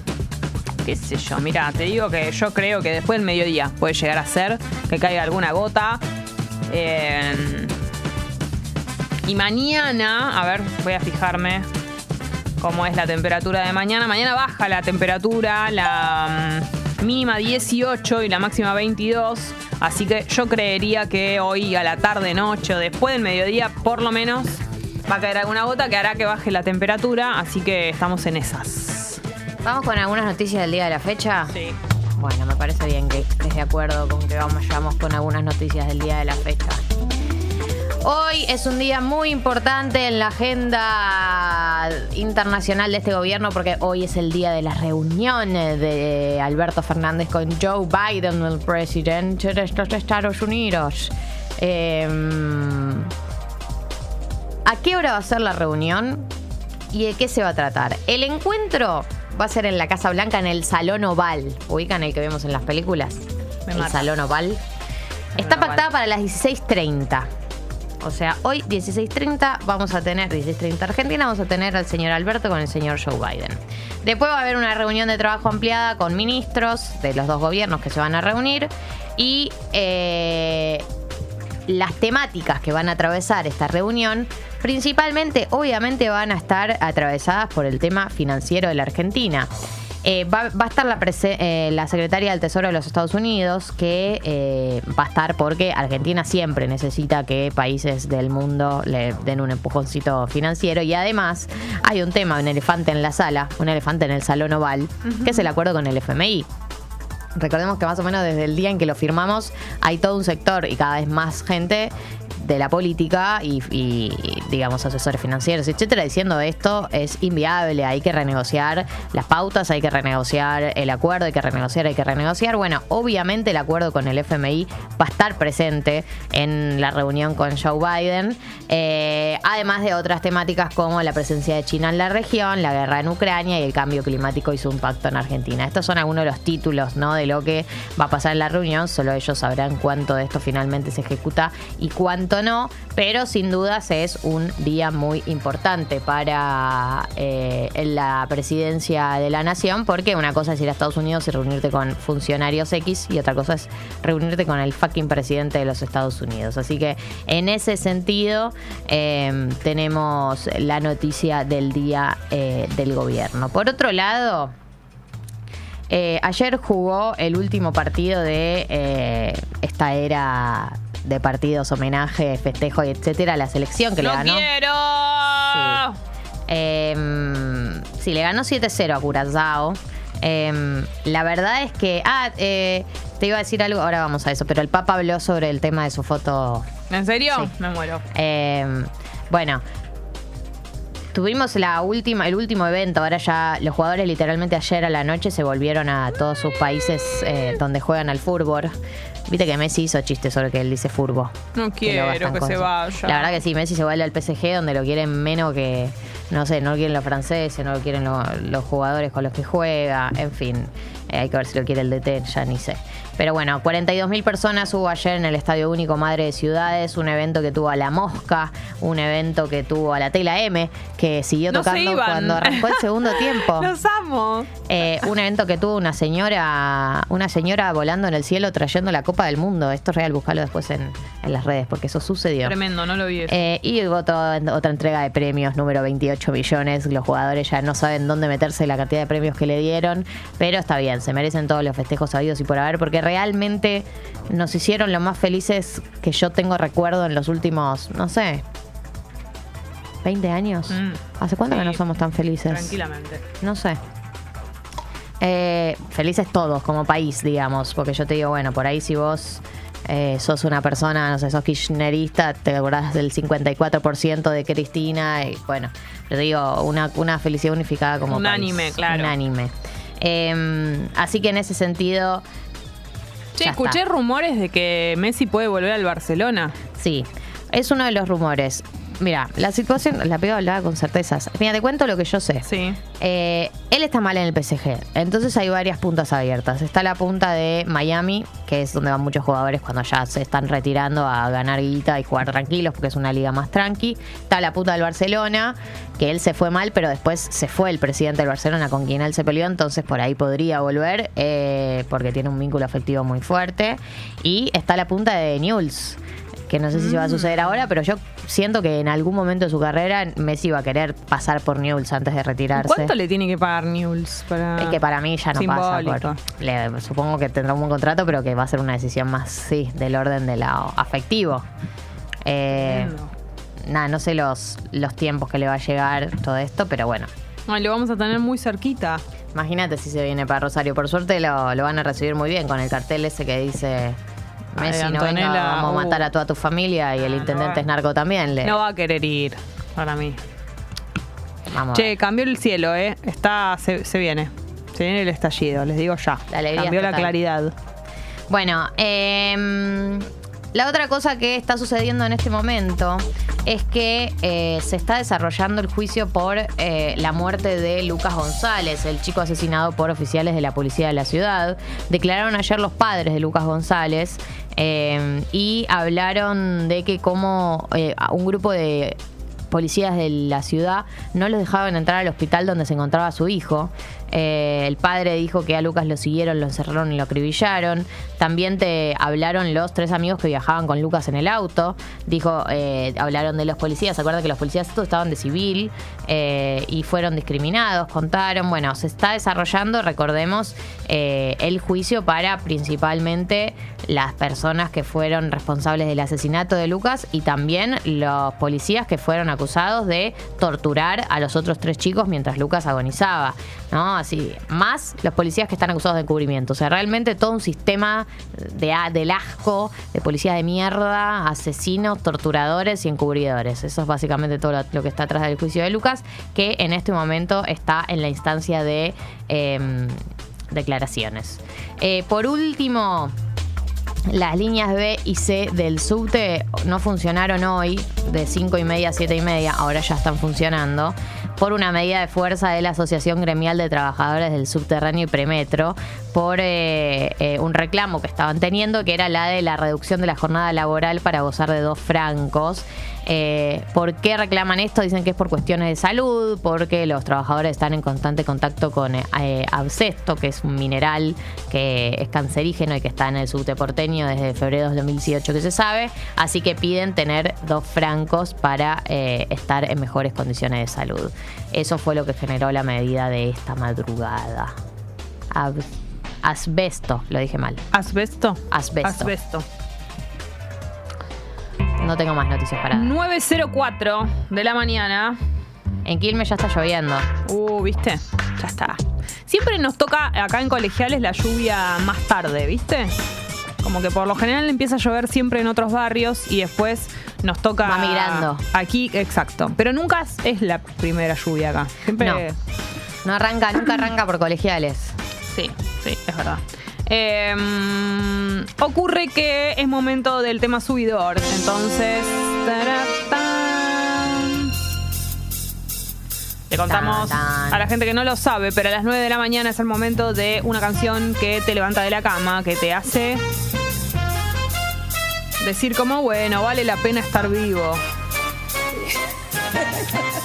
qué sé yo, mira, te digo que yo creo que después del mediodía puede llegar a ser que caiga alguna gota. Eh, y mañana, a ver, voy a fijarme cómo es la temperatura de mañana. Mañana baja la temperatura, la mínima 18 y la máxima 22. Así que yo creería que hoy a la tarde, noche o después del mediodía, por lo menos, va a caer alguna gota que hará que baje la temperatura. Así que estamos en esas. Vamos con algunas noticias del día de la fecha. Sí. Bueno, me parece bien que estés de acuerdo con que vamos, vamos con algunas noticias del día de la fecha. Hoy es un día muy importante en la agenda internacional de este gobierno porque hoy es el día de las reuniones de Alberto Fernández con Joe Biden, el presidente de estos Estados Unidos. Eh, ¿A qué hora va a ser la reunión y de qué se va a tratar? El encuentro va a ser en la Casa Blanca, en el Salón Oval. ¿Ubican el que vemos en las películas? Me el mata. Salón Oval. Está Oval. pactada para las 16.30. O sea, hoy 16.30 vamos a tener, 16.30 Argentina, vamos a tener al señor Alberto con el señor Joe Biden. Después va a haber una reunión de trabajo ampliada con ministros de los dos gobiernos que se van a reunir y eh, las temáticas que van a atravesar esta reunión, principalmente, obviamente, van a estar atravesadas por el tema financiero de la Argentina. Eh, va, va a estar la, eh, la secretaria del Tesoro de los Estados Unidos, que eh, va a estar porque Argentina siempre necesita que países del mundo le den un empujoncito financiero. Y además hay un tema, un elefante en la sala, un elefante en el salón oval, que es el acuerdo con el FMI. Recordemos que más o menos desde el día en que lo firmamos hay todo un sector y cada vez más gente de la política y, digamos, asesores financieros, etcétera, diciendo esto es inviable, hay que renegociar las pautas, hay que renegociar el acuerdo, hay que renegociar, hay que renegociar. Bueno, obviamente el acuerdo con el FMI va a estar presente en la reunión con Joe Biden, eh, además de otras temáticas como la presencia de China en la región, la guerra en Ucrania y el cambio climático y su impacto en Argentina. Estos son algunos de los títulos ¿no? de lo que va a pasar en la reunión, solo ellos sabrán cuánto de esto finalmente se ejecuta y cuánto no, pero sin dudas es un día muy importante para eh, la presidencia de la nación, porque una cosa es ir a Estados Unidos y reunirte con funcionarios X y otra cosa es reunirte con el fucking presidente de los Estados Unidos. Así que en ese sentido eh, tenemos la noticia del día eh, del gobierno. Por otro lado, ayer jugó el último partido de esta era de partidos, homenaje, festejo y etcétera la selección que le ¡No ganó. quiero! Sí. Em, sí, le ganó 7-0 a Curazao. Em, la verdad es que. Ah, eh, te iba a decir algo, ahora vamos a eso, pero el Papa habló sobre el tema de su foto. ¿En serio? Sí. Me muero. Em, bueno. Tuvimos la última, el último evento, ahora ya los jugadores literalmente ayer a la noche se volvieron a todos sus países eh, donde juegan al fútbol. Viste que Messi hizo chistes sobre que él dice furbo. No quiero que se vaya. La verdad que sí, Messi se vuelve al PSG donde lo quieren menos que, no sé, no lo quieren los franceses, no lo quieren lo- los jugadores con los que juega, en fin. Eh, hay que ver si lo quiere el DT, ya ni sé. Pero bueno, 42.000 personas hubo ayer en el Estadio Único Madre de Ciudades, un evento que tuvo a La Mosca, un evento que tuvo a la Tela M, que siguió No tocando cuando arrancó el segundo (laughs) tiempo. Los amo. Eh, un evento que tuvo una señora, una señora volando en el cielo trayendo la Copa del Mundo. Esto es real, buscalo después en, en las redes, porque eso sucedió. Tremendo, no lo vi. eso. Eh, y otra, otra entrega de premios, número 28 millones. Los jugadores ya no saben dónde meterse la cantidad de premios que le dieron, pero está bien, se merecen todos los festejos sabidos y por haber, porque realmente nos hicieron lo más felices que yo tengo recuerdo en los últimos, no sé, 20 años. Mm. ¿Hace cuánto Sí. que no somos tan felices? Tranquilamente. No sé. Eh, felices todos como país, digamos, porque yo te digo, bueno, por ahí si vos eh, sos una persona, no sé, sos kirchnerista, te acordás del 54% de Cristina, y bueno, yo te digo, una, una felicidad unificada como Unánime, país. claro. Unánime. Eh, así que en ese sentido, Che, Ya escuché está. rumores de que Messi puede volver al Barcelona. Sí, es uno de los rumores. Mira, la situación, la pido hablaba con certezas. Mira, te cuento lo que yo sé. Sí. Eh, él está mal en el PSG, entonces hay varias puntas abiertas. Está la punta de Miami, que es donde van muchos jugadores cuando ya se están retirando a ganar guita y jugar tranquilos, porque es una liga más tranqui. Está la punta del Barcelona, que él se fue mal, pero después se fue el presidente del Barcelona con quien él se peleó, entonces por ahí podría volver, eh, porque tiene un vínculo afectivo muy fuerte. Y está la punta de Newell's que no sé si se va a suceder ahora, pero yo siento que en algún momento de su carrera Messi va a querer pasar por Newell's antes de retirarse. ¿Cuánto le tiene que pagar Newell's para.? Es que para mí ya no Simbólico. pasa por. le- supongo que tendrá un buen contrato, pero que va a ser una decisión más, sí, del orden de la afectivo. Eh, nada, no sé los, los tiempos que le va a llegar todo esto, pero bueno. Ay, lo vamos a tener muy cerquita. Imagínate si se viene para Rosario. Por suerte lo, lo van a recibir muy bien con el cartel ese que dice Ay, Messi no venga, vamos a matar uh. a toda tu familia y el intendente es narco también. Le, No va a querer ir para mí. vamos Che, cambió el cielo, ¿eh? Está, se, se viene. Se viene el estallido, les digo ya. La cambió la total. claridad. Bueno, em, la otra cosa que está sucediendo en este momento es que eh, se está desarrollando el juicio por eh, la muerte de Lucas González, el chico asesinado por oficiales de la policía de la ciudad. Declararon ayer los padres de Lucas González em, y hablaron de que como eh, un grupo de policías de la ciudad no los dejaban entrar al hospital donde se encontraba su hijo. Eh, el padre dijo que a Lucas lo siguieron, lo encerraron y lo acribillaron. También te hablaron los tres amigos que viajaban con Lucas en el auto. Dijo, eh, hablaron de los policías. ¿Se acuerdan que los policías todos estaban de civil eh, y fueron discriminados? Contaron. Bueno, se está desarrollando, recordemos, el juicio para principalmente las personas que fueron responsables del asesinato de Lucas y también los policías que fueron acusados de torturar a los otros tres chicos mientras Lucas agonizaba. ¿no? Así, más los policías que están acusados de encubrimiento. O sea, realmente todo un sistema de, del asco, de policías de mierda, asesinos, torturadores y encubridores. Eso es básicamente todo lo, lo que está atrás del juicio de Lucas, que en este momento está en la instancia de em, declaraciones. Eh, por último, las líneas B y C del subte no funcionaron hoy, de 5 y media a 7 y media, ahora ya están funcionando, por una medida de fuerza de la Asociación Gremial de Trabajadores del Subterráneo y Premetro, por eh, eh, un reclamo que estaban teniendo, que era la de la reducción de la jornada laboral para gozar de dos francos. Eh, ¿Por qué reclaman esto? Dicen que es por cuestiones de salud, porque los trabajadores están en constante contacto con eh, abscesto, que es un mineral que es cancerígeno y que está en el subte porteño desde febrero de 2018 que se sabe. Así que piden tener dos francos para eh, estar en mejores condiciones de salud. Eso fue lo que generó la medida de esta madrugada. Ab- asbesto, lo dije mal. ¿Asbesto? Asbesto. Asbesto. No tengo más noticias para dar. 9.04 de la mañana. En Quilmes ya está lloviendo. Uh, ¿viste? Ya está. Siempre nos toca acá en colegiales la lluvia más tarde, ¿viste? Como que por lo general empieza a llover siempre en otros barrios y después nos toca. Va migrando. Aquí, exacto. Pero nunca es- es la primera lluvia acá. Siempre. No. No arranca, nunca arranca por colegiales. Sí, sí, es verdad. Eh, ocurre que es momento del tema subidor. Entonces. taratán. Le contamos a la gente que no lo sabe, pero a las 9 de la mañana es el momento de una canción que te levanta de la cama, que te hace decir como, bueno, vale la pena estar vivo.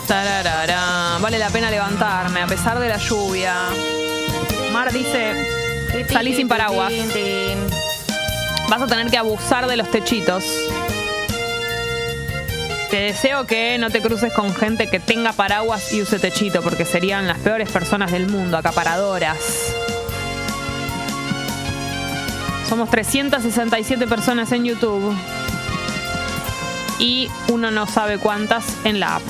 Tararara, Vale la pena levantarme a pesar de la lluvia. Mar dice, salí sin paraguas. Vas a tener que abusar de los techitos. Te deseo que no te cruces con gente que tenga paraguas y use techito, porque serían las peores personas del mundo, acaparadoras. Somos 367 personas en YouTube y uno no sabe cuántas en la app.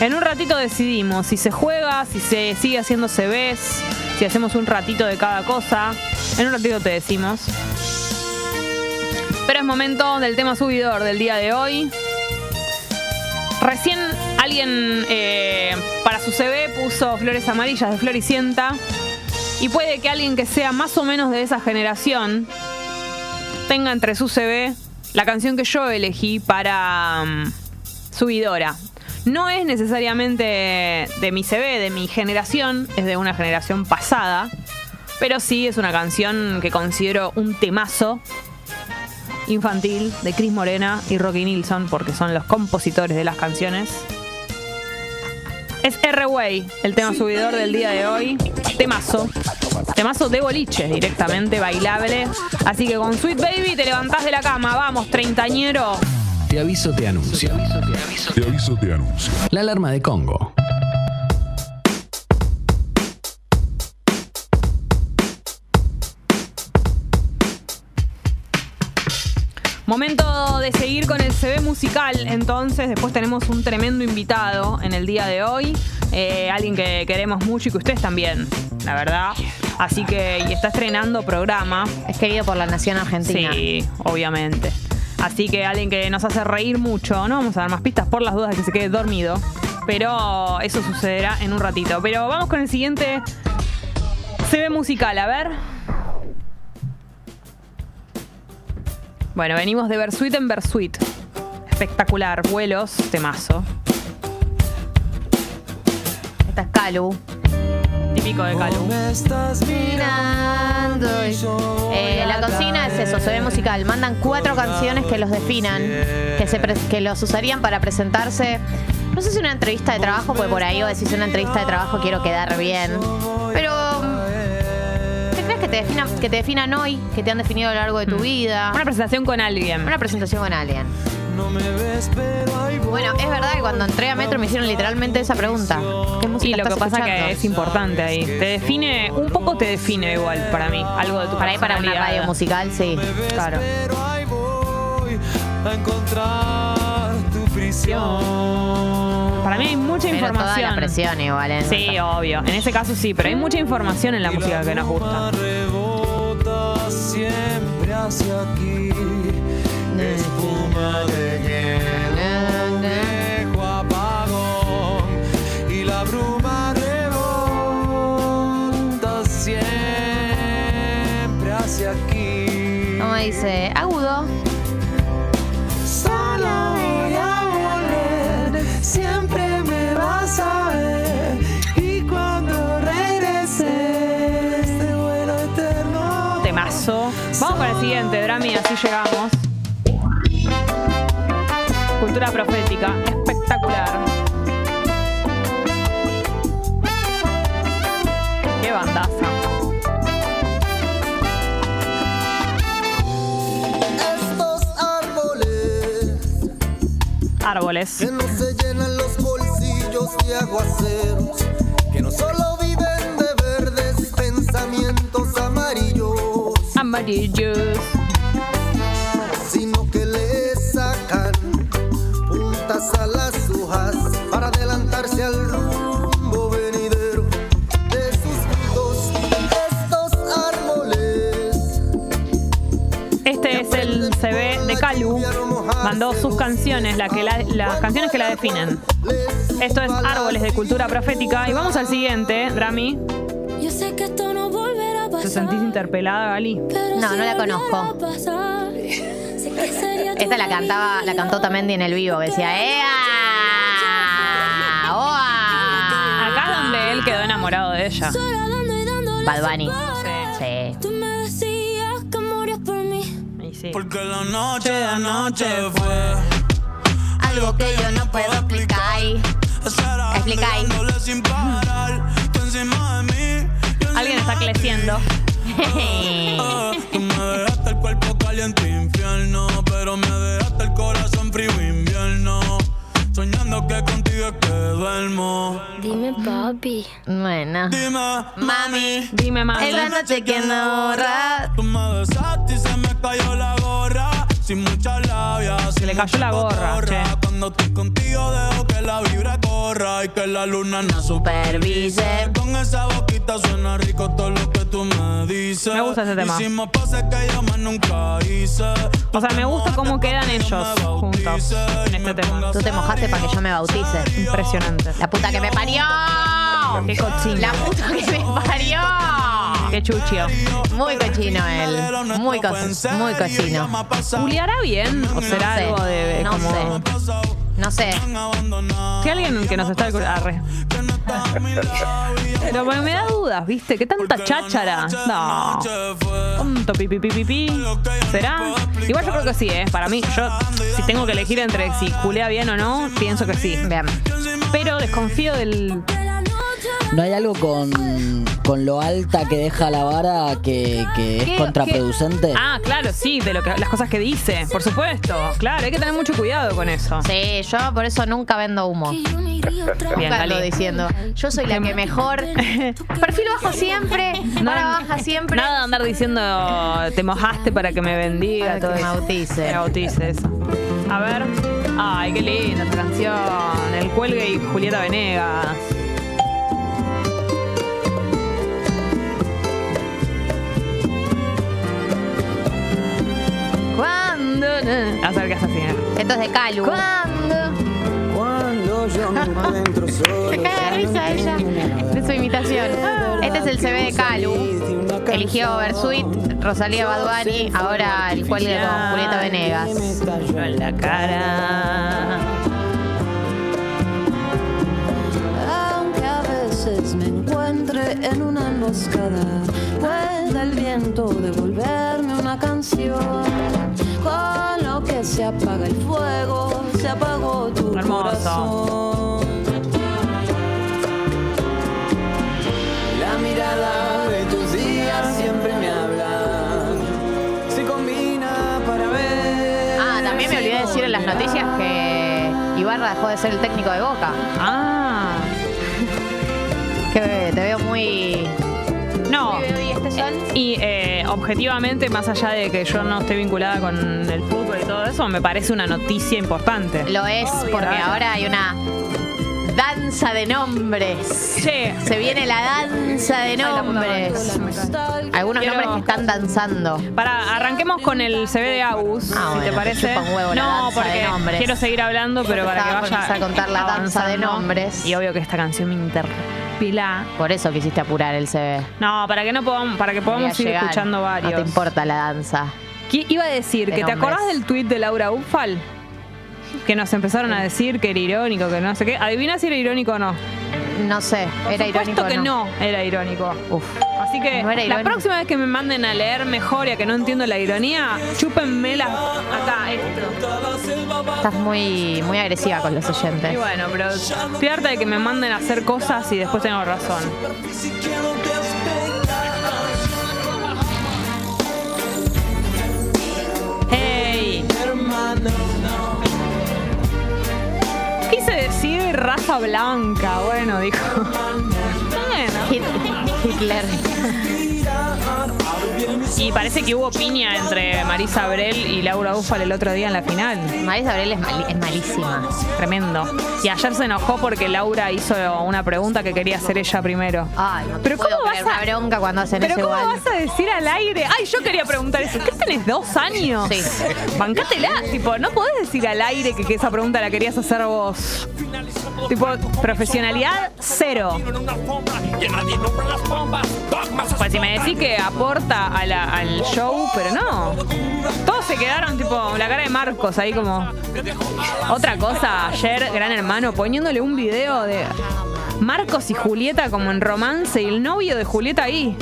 En un ratito decidimos si se juega, si se sigue haciendo CVs, si hacemos un ratito de cada cosa. En un ratito te decimos. Pero es momento del tema subidor del día de hoy. Recién alguien eh, para su CV puso flores amarillas de Floricienta. Y puede que alguien que sea más o menos de esa generación tenga entre su CV la canción que yo elegí para mm, subidora. No es necesariamente de mi CV, de mi generación, es de una generación pasada, pero sí es una canción que considero un temazo infantil de Chris Morena y Rocky Nilsson, porque son los compositores de las canciones. Es R-Way, el tema subidor del día de hoy. Temazo. Temazo de boliche, directamente bailable. Así que con Sweet Baby te levantás de la cama. Vamos, treintañero. Te aviso, te anuncio. Te aviso, te anuncio. La alarma de Congo. Momento de seguir con el CV musical. Entonces, después tenemos un tremendo invitado en el día de hoy. Eh, alguien que queremos mucho y que ustedes también, la verdad. Así que y está estrenando programa. Es querido por la nación argentina. Sí, obviamente. Así que alguien que nos hace reír mucho. No vamos a dar más pistas por las dudas de que se quede dormido. Pero eso sucederá en un ratito. Pero vamos con el siguiente CV musical. A ver. Bueno, venimos de Versuit en Versuit. Espectacular. Vuelos, temazo. Esta es Calu. Típico de Calu. Eh, la consigna es eso, se ve musical. Mandan cuatro canciones que los definan, que, se pre- que los usarían para presentarse. No sé si una entrevista de trabajo, porque por ahí o decís una entrevista de trabajo quiero quedar bien. Pero. ¿Qué crees que te definan, que te definan hoy, que te han definido a lo largo de tu vida? Una presentación con alguien. Una presentación con alguien. Bueno, es verdad que cuando entré a Metro me hicieron literalmente esa pregunta. ¿Qué música Y lo que pasa escuchando? que es importante ahí. Te define, un poco te define igual para mí. Algo de tu Para ir para una radio musical, sí. Claro. ahí voy a encontrar tu prisión. Para mí hay mucha Pero toda información. la presión igual, ¿eh? Sí, obvio. En ese caso sí, pero hay mucha información en la música que nos gusta. rebota siempre hacia aquí. De hielo, viejo apagón. Y la bruma rebota siempre hacia aquí. Como dice, agudo. Solo voy a volver, siempre me vas a ver. Y cuando regrese, este vuelo eterno. Temazo. Vamos con el siguiente, Drami, así llegamos. Profética, espectacular. Qué bandaza. Estos árboles Árboles. que no se llenan los bolsillos de aguaceros, que no solo viven de verdes pensamientos amarillos, Amarillos. De Calu. Mandó sus canciones, la que la- las canciones que la definen. Esto es Árboles de Cultura Profética. Y vamos al siguiente, Drami. Yo sé que esto no volverá a ¿Te pasar. sentís interpelada, Gali? No, no la conozco. Esta la cantaba, la cantó Tamendi en el vivo, que decía, ¡Ea! ¡Oa! Acá es donde él quedó enamorado de ella. Bad Bunny. Porque la noche de anoche fue Algo que yo no puedo explicar. Explica ahí. dándole sin parar. Tú encima de mí. yo Alguien está creciendo. Ah, Tú me dejaste el cuerpo caliente infierno, pero me dejaste Dime, papi. Bueno. Dime, mami. Dime más. Esa noche que no borra. Tú me besaste y se me cayó la gorra. Sin mucha labia. Se le cayó la gorra, che. Cuando contigo dejo que la vibra corra y que la luna no Supervise. Con esa boquita suena rico todo lo que tú me dices. Me gusta ese tema. O sea, me gusta cómo quedan ellos juntos en este tema. Tú te mojaste para que yo me bautice. Impresionante. La puta que me parió. Qué cochino. La puta que me parió. Qué chuchio. Muy cochino él. Muy, cos- muy cochino. ¿Juliará bien? ¿O será No sé, algo de no como... sé. No sé. Si alguien que nos está. Arre. (laughs) Pero me da dudas, ¿viste? ¿Qué tanta cháchara? No. Tonto pi, pi, pi, pi, pi. ¿Será? Igual yo creo que sí, ¿eh? Para mí, yo, si tengo que elegir entre si culea bien o no, pienso que sí. Bien. Pero desconfío del... ¿No hay algo con, con lo alta que deja la vara que, que es ¿Qué- contraproducente? qué? Ah, claro, sí, de lo que, las cosas que dice, por supuesto. Claro, hay que tener mucho cuidado con eso. Sí, yo por eso nunca vendo humo. Bien, ando diciendo, yo soy la que mejor. (laughs) Perfil bajo siempre, para baja siempre. Nada de andar diciendo te mojaste para que me bendiga, Para que me eso. bautice. Me bautice eso. A ver. Ay, qué linda esta canción. El cuelgue y Julieta Venegas. Cuando. Acercas así. ¿eh? Esto es de Calu. Cuando. Cuando yo me encuentro solo. Se caga de risa ella de su imitación. Este es el CV de Calu. Eligió Versuit, Rosalía Baduani, ahora el cuelgue con Julieta Venegas. En la cara. Aunque a veces me encuentre en una emboscada, puede el viento devolverme una canción. Con lo que se apaga el fuego, se apagó tu Hermoso. corazón. La mirada de tus días siempre me habla. Se combina para ver. Ah, también me olvidé decir en las noticias que Ibarra dejó de ser el técnico de Boca. Ah. (laughs) Que te veo muy. No. ¿Y este sol? Y eh, objetivamente, más allá de que yo no esté vinculada con el fútbol y todo eso, me parece una noticia importante. Lo es, porque Claro. ahora hay una Danza de nombres. Che, Se viene la danza de nombres. Algunos Quiero- nombres que están danzando. para, arranquemos con el CV de Agus, Ah, si bueno, te parece. huevo no, porque quiero seguir hablando, pero para que Estaba por vaya empezar a contar la danza de nombres. Y obvio que esta canción me Por eso quisiste apurar el CV. No, para que no podamos, para que podamos ir llegar. escuchando varios. No te importa la danza. ¿Qué iba a decir? De ¿Que te acordás del tuit de Laura Ufal? Que nos empezaron a decir que era irónico, que no sé qué. Adivina si era irónico o no. No sé, Por era supuesto irónico. que no. era irónico. Uf. Así que No era la irónico. próxima vez que me manden a leer mejor y a que no entiendo la ironía, chúpenme la acá esto. Estás muy, muy agresiva con los Y oyentes. bueno, pero estoy harta de que me manden a hacer cosas y después tengo razón. Hey. Decir raza blanca, bueno, dijo. Bueno. Hit- Hitler. (laughs) Y parece que hubo piña entre Marisa Abrel y Laura Ufal el otro día en la final. Marisa Abrel es, malísima. Tremendo. Y ayer se enojó porque Laura hizo una pregunta que quería hacer ella primero. Ay, no te Pero puedo ¿cómo vas a- una bronca cuando hacen Pero eso ¿cómo igual. vas a decir al aire? Ay, yo quería preguntar eso. ¿Qué tenés dos años? Sí. Bancátela. Tipo, no podés decir al aire que, que esa pregunta la querías hacer vos. Tipo, profesionalidad cero. Pues si me decís que aporta a la- al show, pero no. Todos se quedaron tipo la cara de Marcos ahí como. Otra cosa, ayer Gran Hermano poniéndole un video de Marcos y Julieta como en romance y el novio de Julieta ahí.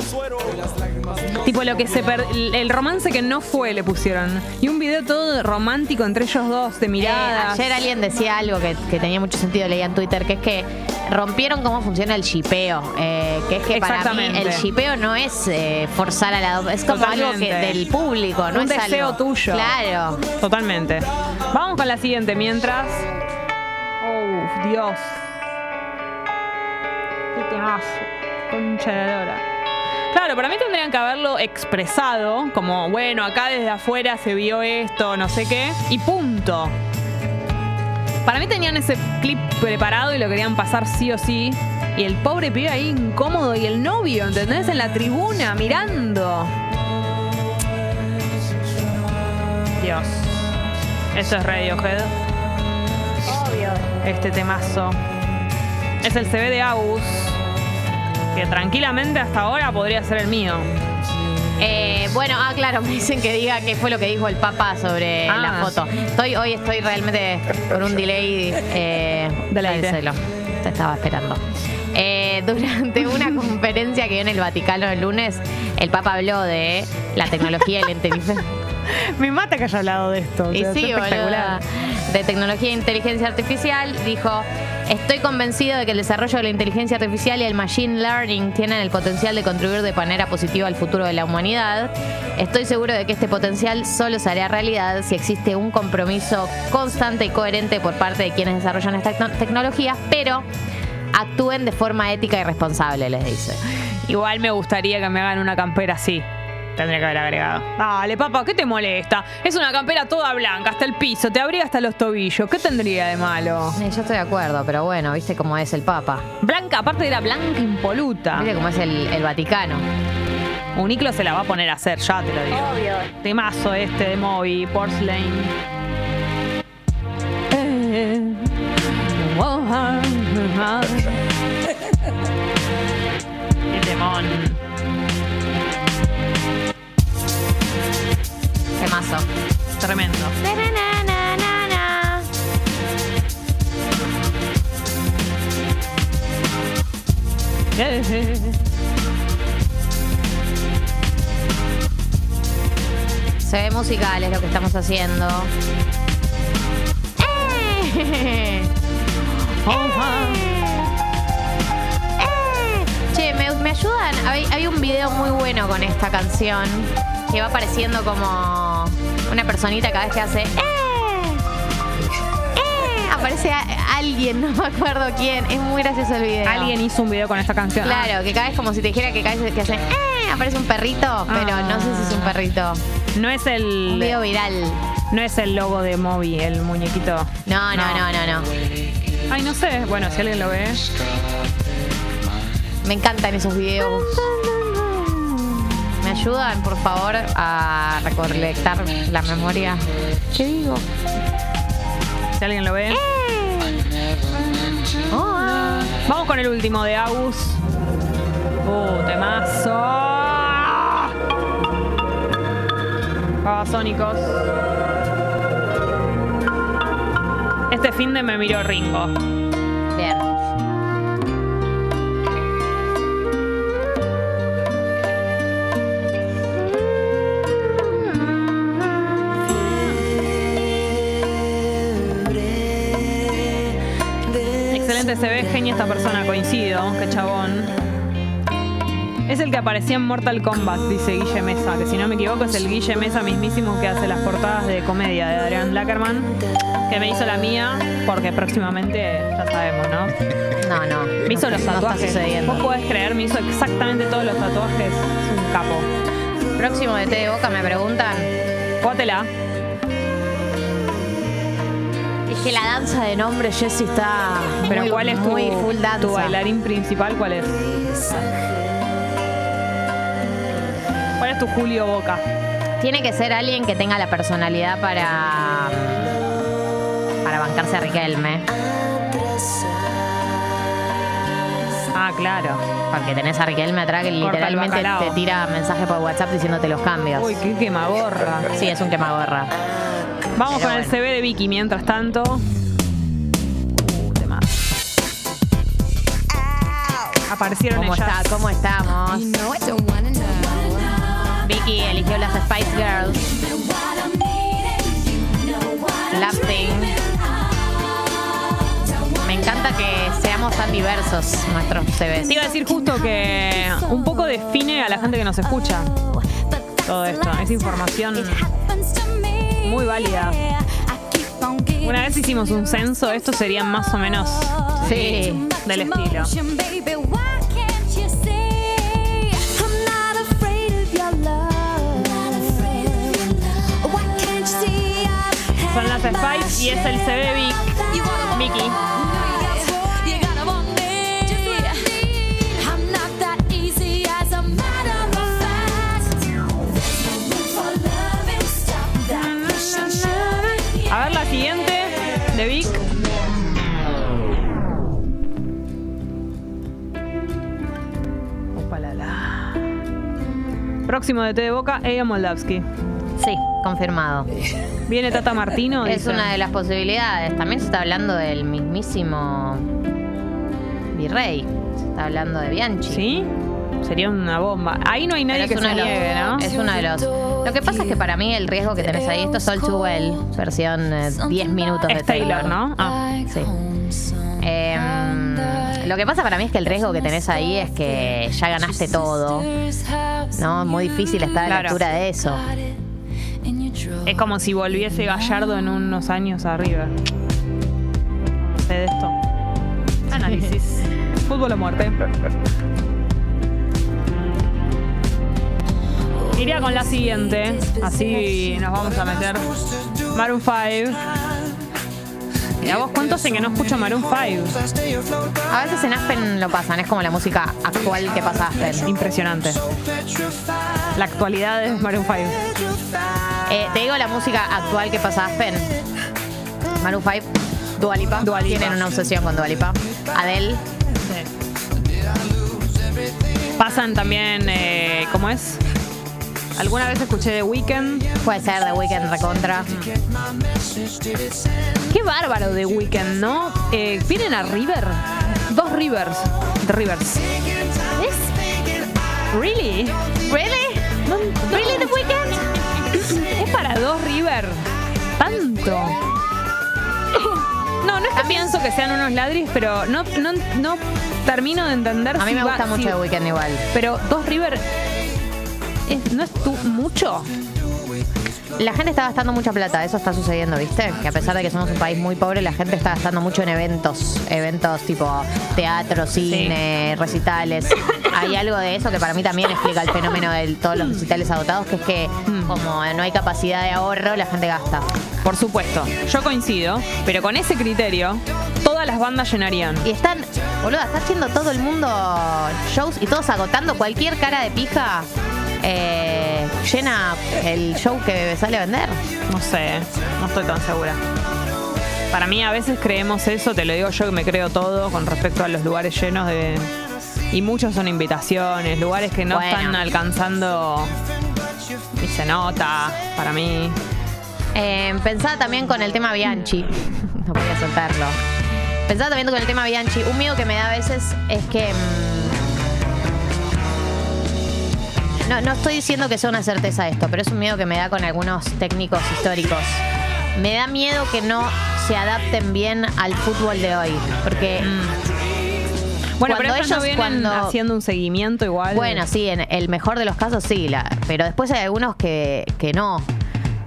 Tipo lo que se per- el romance que no fue le pusieron. Y un video todo romántico entre ellos dos, de Eh, miradas. ayer alguien decía algo que, que tenía mucho sentido, leía en Twitter, que es que rompieron cómo funciona el shipeo. eh, que es que para mí el shipeo no es eh, forzar a la... Es como algo que del público, no un es deseo algo- tuyo. Claro. Totalmente. Vamos con la siguiente mientras. Oh, Dios. Temazo. Concha de la lora. Claro, para mí tendrían que haberlo expresado, como, bueno, acá desde afuera se vio esto, no sé qué, y punto. Para mí tenían ese clip preparado y lo querían pasar sí o sí. Y el pobre pibe ahí incómodo y el novio, ¿entendés? En la tribuna, mirando. Dios. Eso es Radiohead. Obvio. Este temazo. Es el CV de Agus. Que tranquilamente hasta ahora podría ser el mío. Eh, bueno, ah, claro, (laughs) me dicen que diga qué fue lo que dijo el Papa sobre Ah. la foto. Estoy, hoy estoy realmente con un delay. Eh. Te estaba esperando. Eh, durante (laughs) una conferencia que dio en el Vaticano el lunes, el Papa habló de la tecnología y la inteligencia. (laughs) Me mata que haya hablado de esto. Y o sea, sí, es espectacular. boluda. De tecnología e inteligencia artificial, dijo, estoy convencido de que el desarrollo de la inteligencia artificial y el machine learning tienen el potencial de contribuir de manera positiva al futuro de la humanidad. Estoy seguro de que este potencial solo se hará realidad si existe un compromiso constante y coherente por parte de quienes desarrollan esta tecno- tecnología, pero actúen de forma ética y responsable, les dice. Igual me gustaría que me hagan una campera así. Tendría que haber agregado. Dale, papá, ¿qué te molesta? Es una campera toda blanca, hasta el piso, te abriga hasta los tobillos. ¿Qué tendría de malo? Eh, yo estoy de acuerdo, pero bueno, viste cómo es el Papa. Blanca, aparte era blanca impoluta. Viste cómo es el, el Vaticano. Uniclo se la va a poner a hacer, ya te lo digo. Obvio. Temazo este de Moby, Porcelain. Eh, oh, ah, ah. Qué temón. Temazo. Tremendo. Eh, (laughs) Se ve musical, es lo que estamos haciendo. (laughs) ¡Eh! ah. ¡Eh! Che, ¿me, me ayudan? Hay, hay un video muy bueno con esta canción que va apareciendo como una personita cada vez que hace ¡Eh! ¡Eh! Aparece a- alguien, no me acuerdo quién. Es muy gracioso el video. Alguien hizo un video con esta canción. Ah, Claro, que cada vez como si te dijera que cada vez que hace ¡Eh! Aparece un perrito, pero no sé si es un perrito. No es Un el. video viral. No es el logo de Moby, el muñequito. No, no, no, no, no. Ay, no sé. Bueno, si alguien lo ve. Me encantan esos videos. ¿Me ayudan, por favor, a recolectar la memoria? ¿Qué digo? Si alguien lo ve. Vamos con el último de Agus. Uh, temazo. Babasónicos. Este fin de me miró Ringo. Se ve genia esta persona, coincido, qué chabón. Es el que aparecía en Mortal Kombat, dice Guille Mesa, que si no me equivoco es el Guille Mesa mismísimo que hace las portadas de comedia de Adrián Lackerman, que me hizo la mía, porque próximamente ya sabemos, ¿no? No, no. Me hizo no, los no tatuajes. sucediendo. Vos podés creer, me hizo exactamente todos los tatuajes. Es un capo. Próximo de té de boca me preguntan. Pótela. Que la danza de nombre, Jessy, está Pero muy, ¿cuál es tu, muy full danza. tu bailarín principal? ¿Cuál es? ¿Cuál es tu Julio Boca? Tiene que ser alguien que tenga la personalidad para para bancarse a Riquelme. Ah, claro. Porque tenés a Riquelme atrás que Corta literalmente te tira mensaje por WhatsApp diciéndote los cambios. Uy, qué quemagorra. Sí, es un quemagorra. Vamos Pero con el. CV de Vicky mientras tanto. Uh. Aparecieron ¿Cómo ellas. está? ¿Cómo estamos? Vicky eligió las Spice Girls. Laughing. Me encanta que seamos tan diversos nuestros CVs. Te iba a decir justo que un poco define a la gente que nos escucha todo esto. Es información muy válida. Una vez hicimos un censo, esto sería más o menos Sí. del estilo. Son las Spice y es el Vic. Vicky. Próximo de T de Boca, Ella Moldavsky. Sí, confirmado. Viene Tata Martino. Es dice. una de las posibilidades. También se está hablando del mismísimo virrey. Se está hablando de Bianchi. ¿Sí? Sería una bomba. Ahí no hay nadie que se los- niegue, ¿no? Es uno de los. Lo que pasa es que para mí el riesgo que tenés ahí, esto es All Too Well, versión eh, 10 minutos de Es Taylor, ¿no? Ah. Sí. Em, lo que pasa para mí es que el riesgo que tenés ahí es que ya ganaste todo. ¿No? Muy difícil estar a la Claro. altura de eso. Es como si volviese Gallardo en unos años arriba. No sé de esto. Análisis. (laughs) Fútbol o muerte. Iría con la siguiente. Así nos vamos a meter. Maroon 5. Mira vos cuánto sé que no escucho Maroon 5. A veces en Aspen lo pasan, es como la música actual que pasa Aspen. Impresionante. La actualidad de Maroon 5. Eh, te digo la música actual que pasa Aspen. Maroon 5, Dua Lipa. Dua Lipa. Tienen una obsesión con Dua Lipa. Adele. Pasan también, eh, ¿cómo es? Alguna vez escuché The Weeknd. Puede ser The Weeknd recontra. Qué bárbaro The Weeknd, ¿no? Eh, vienen a River. Dos Rivers. The Rivers. ¿Es? ¿Really? ¿Really? ¿Really The Weeknd? ¿Es para dos River? ¿Tanto? No, no es que pienso que sean unos ladris, pero no, no, no termino de entender A mí si me va- gusta mucho si- The Weeknd igual. Pero dos River es- no es tu- mucho. La gente está gastando mucha plata, eso está sucediendo, ¿viste? Que a pesar de que somos un país muy pobre, la gente está gastando mucho en eventos. Eventos tipo teatro, cine, recitales. hay algo de eso que para mí también explica el fenómeno de todos los recitales agotados, que es que Mm. como no hay capacidad de ahorro, la gente gasta. Por supuesto, yo coincido, pero con ese criterio, todas las bandas llenarían. Y están, boludo, está haciendo todo el mundo shows y todos agotando cualquier cara de pija. Eh, llena el show que sale a vender. No sé, no estoy tan segura. Para mí a veces creemos eso, te lo digo yo que me creo todo con respecto a los lugares llenos de... Y muchos son invitaciones, lugares que no Bueno. están alcanzando... Y se nota, para mí. Eh, pensaba también con el tema Bianchi. (laughs) No podía soltarlo. Pensaba también con el tema Bianchi. Un miedo que me da a veces es que. No, no estoy diciendo que sea una certeza esto, pero es un miedo que me da con algunos técnicos históricos. Me da miedo que no se adapten bien al fútbol de hoy. Porque. Bueno, Cuando pero ellos no vienen cuando- haciendo un seguimiento igual. Bueno, sí, en el mejor de los casos sí, la- pero después hay algunos que, que no.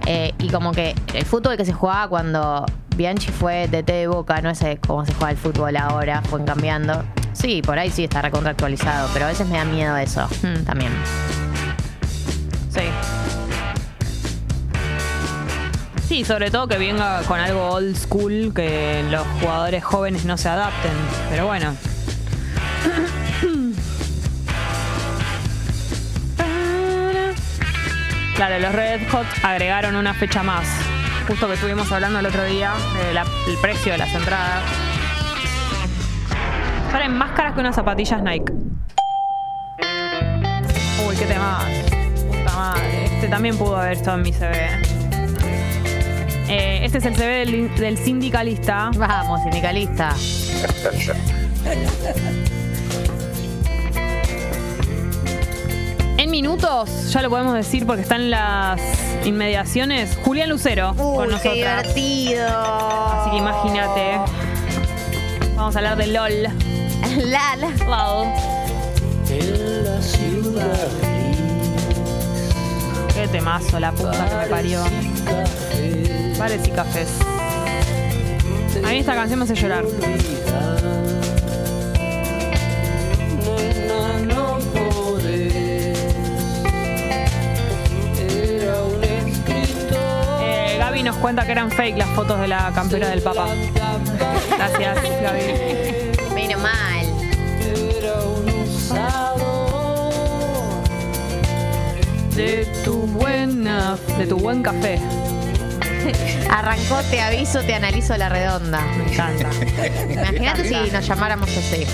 Eh, y como que el fútbol que se jugaba cuando Bianchi fue DT de Boca, no es eh, cómo se juega el fútbol ahora, fue cambiando. Sí, por ahí sí está recontractualizado, pero a veces me da miedo eso Hmm. también. Sí. Sobre todo que venga con algo old school, que los jugadores jóvenes no se adapten. Pero bueno. Claro, los Red Hot agregaron una fecha más. Justo que estuvimos hablando el otro día del precio de las entradas. Salen más caras que unas zapatillas Nike. Uy, qué tema. Madre. Este también pudo haber estado en mi CV. Eh, este es el CV del, del sindicalista. Vamos, sindicalista. (laughs) En minutos, ya lo podemos decir porque están en las inmediaciones, Julián Lucero con qué nosotros. divertido. Así que imagínate. Vamos a hablar de LOL. (laughs) Lal. LOL. En la ciudad Temazo, la puta que me parió. Bares y cafés. A mí esta canción me hace llorar. Eh, Gaby nos cuenta que eran fake las fotos de la campera del Papa. Gracias, Gaby. Menos mal. De tu buena, de tu buen café. (laughs) Arrancó, te aviso, te analizo la redonda. Me encanta. Imagínate si nos llamáramos así.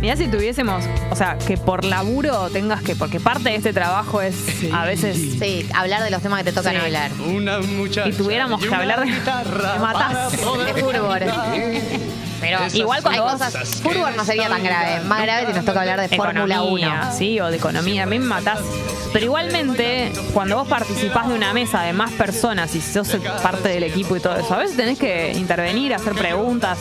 Mirá si tuviésemos, o sea, que por laburo tengas que, porque parte de este trabajo es a veces Sí, hablar de los temas que te tocan Sí. hablar. Una muchacha. y tuviéramos que hablar de me (laughs) matás. De fútbol. Pero Igual vos- cosas. Fútbol no sería tan grave. Más grave si nos toca hablar de Fórmula 1. Economía, Sí, o de economía, a mí me matás. Pero igualmente, cuando vos participás de una mesa de más personas y sos parte del equipo y todo eso, a veces tenés que intervenir, hacer preguntas.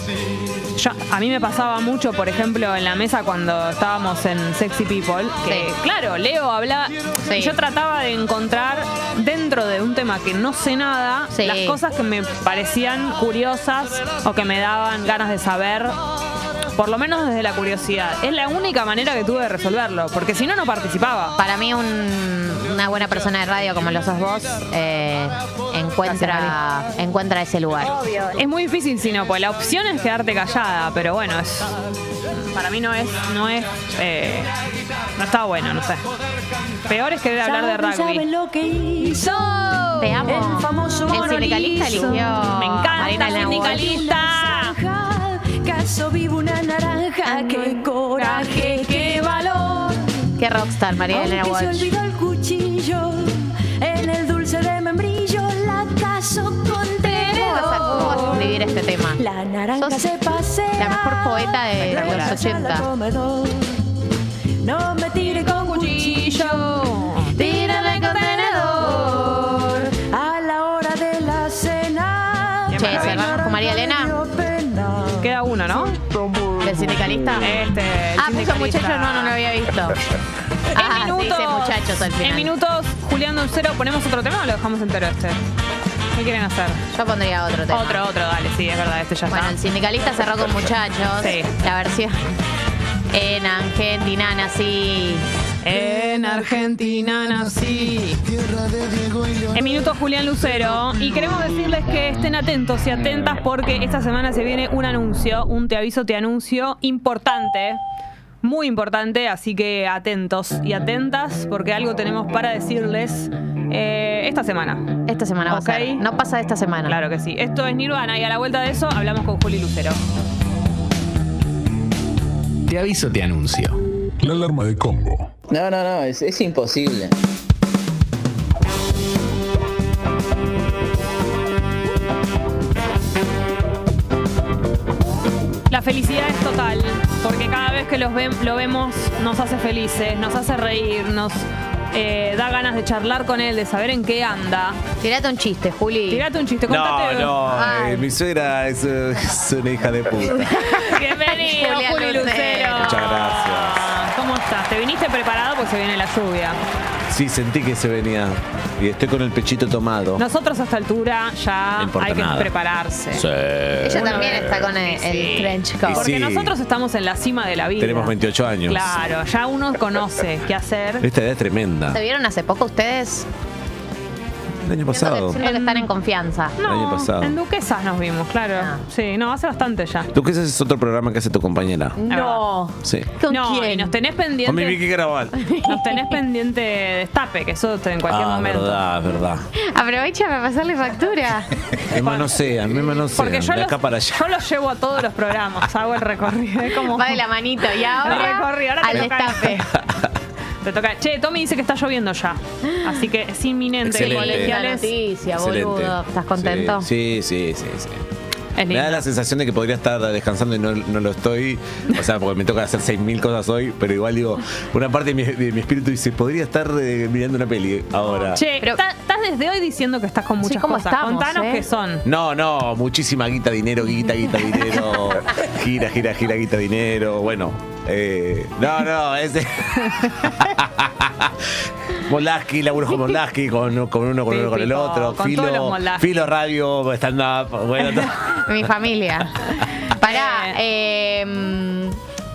Yo, a mí me pasaba mucho, por ejemplo, en la mesa cuando estábamos en Sexy People, que Sí. claro, Leo hablaba, Sí. yo trataba de encontrar dentro de un tema que no sé nada, Sí. las cosas que me parecían curiosas o que me daban ganas de saber por lo menos desde la curiosidad. Es la única manera que tuve de resolverlo, porque si no, no participaba. Para mí, un- una buena persona de radio como lo sos vos eh, encuentra, encuentra ese lugar. Es muy difícil si no, pues la opción es quedarte callada, pero bueno, es para mí no es, no es, eh, no está bueno, no sé. Peor es querer hablar de rugby. lo que hizo? Te amo. El famoso El sindicalista eligió. Me encanta, Walsh. sindicalista. Caso vivo una naranja, qué coraje, qué valor. Qué rockstar, María Elena Aunque se Walsh. olvidó el cuchillo, en el dulce de membrillo la caso con ¿Cómo vas, a, cómo vas a tenedor. escribir este tema? La naranja Sos se pasea. la mejor poeta de de los la 80. sala comedor. No me tire con cuchillo, tírame con tenedor. A la hora de la cena. Che, cerramos con María Elena. Queda uno, ¿no? ¿Del sindicalista? Este, el ah, puso muchachos, no, no lo había visto. (laughs) En Ah, sí, minutos, dice muchachos al final. En minutos, Julián Dulcero, ¿ponemos otro tema o lo dejamos entero este? ¿Qué quieren hacer? Yo pondría otro tema. Otro, otro, dale, sí, es verdad, este ya Bueno, está. el sindicalista cerró con muchachos. Sí. La versión. En Argentina nací. En Argentina nací. En minuto Julián Lucero. Y queremos decirles que estén atentos y atentas porque esta semana se viene un anuncio, un te aviso, te anuncio importante. Muy importante, así que atentos y atentas porque algo tenemos para decirles eh, esta semana. Esta semana va Ok. a ser. No pasa esta semana. Claro que sí. Esto es Nirvana y a la vuelta de eso hablamos con Juli Lucero. Te aviso, te anuncio. La alarma de Congo. No, no, no, es, es imposible. La felicidad es total, porque cada vez que los ven- lo vemos nos hace felices, nos hace reír, nos eh, da ganas de charlar con él, de saber en qué anda. Tirate un chiste, Juli. Tirate un chiste, No, contate. no, Ay. eh, mi suegra es, es una hija de puta. (laughs) Bienvenido, Juli Lucero. Lucero. Muchas gracias. ¿Te viniste preparado? Pues se viene la lluvia. Sí, sentí que se venía. Y estoy con el pechito tomado. Nosotros a esta altura ya No hay que nada. prepararse. Sí. Ella también está con el, el Sí. trench coat. Porque sí. nosotros estamos en la cima de la vida. Tenemos 28 años. Claro, ya uno conoce qué hacer. Esta edad es tremenda. ¿Se vieron hace poco ustedes? El año pasado. siento que están en confianza. No, año pasado. en Duquesas nos vimos, claro. Ah. Sí, no, hace bastante ya. Ese es otro programa que hace tu compañera. No. Sí. ¿Con no, quién? y nos tenés Con mi pendiente. Vicky Caraval. (laughs) Nos tenés pendiente de destape, que eso en cualquier Ah, momento. verdad, verdad. Aprovecha para pasarle factura. Me manosean, me manosean. Porque yo de los, acá para allá. yo los llevo a todos los programas, hago el recorrido. Es como Va de la manito. Y (laughs) ahora, recorrido, ahora te al destape. (laughs) te toca. Che, Tommy dice que está lloviendo ya. Así que es inminente que Excelente. Colegiales. noticia, Excelente. boludo. ¿Estás contento? Sí, sí, sí, sí. Es Me da lindo. la sensación de que podría estar descansando y no, no lo estoy. O sea, porque me toca hacer 6.000 cosas hoy, pero igual digo, una parte de mi, de mi espíritu dice, podría estar eh, mirando una peli ahora. Che, Pero- está- estás desde hoy diciendo que estás con muchas ¿cómo cosas. estamos, Contanos eh? qué son. No, no, muchísima guita, dinero, guita, guita, dinero. (laughs) Gira, gira, gira, guita, dinero. Bueno, eh, no, no, ese. (laughs) Molaski, laburos con Molaski, con, con uno, con uno, con el otro. con Filo, filo radio, stand up. Bueno, todo. (laughs) Mi familia. Pará, eh, mm,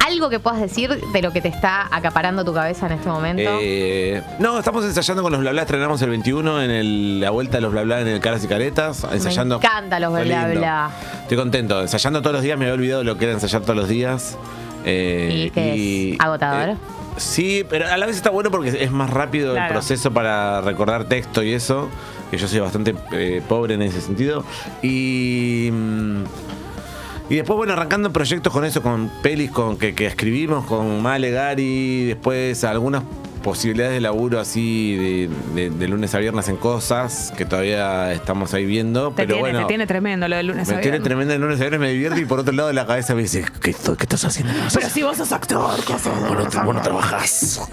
algo que puedas decir de lo que te está acaparando tu cabeza en este momento. Eh, no, estamos ensayando con los bla bla, estrenamos el 21 en el- la vuelta de los bla bla en el Caras y Caretas, ensayando. Me encanta los Fue bla lindo. bla. Estoy contento, ensayando todos los días, me había olvidado lo que era ensayar todos los días. Eh, ¿Y qué es? ¿Agotador? eh, sí, pero a la vez está bueno porque es más rápido Claro. el proceso para recordar texto y eso, que yo soy bastante eh, pobre en ese sentido. Y. mm, y después, bueno, arrancando proyectos con eso, con pelis con que, que escribimos, con Male, Gary, después algunas posibilidades de laburo así de, de- de lunes a viernes en cosas que todavía estamos ahí viendo. Te, pero tiene, bueno, te tiene tremendo lo del lunes a me tiene viernes. tremenda el lunes a viernes, me divierte y por otro lado de la cabeza me dice, ¿qué, qué estás haciendo? Pero si vos sos actor, ¿qué haces? Bueno, no trabajás.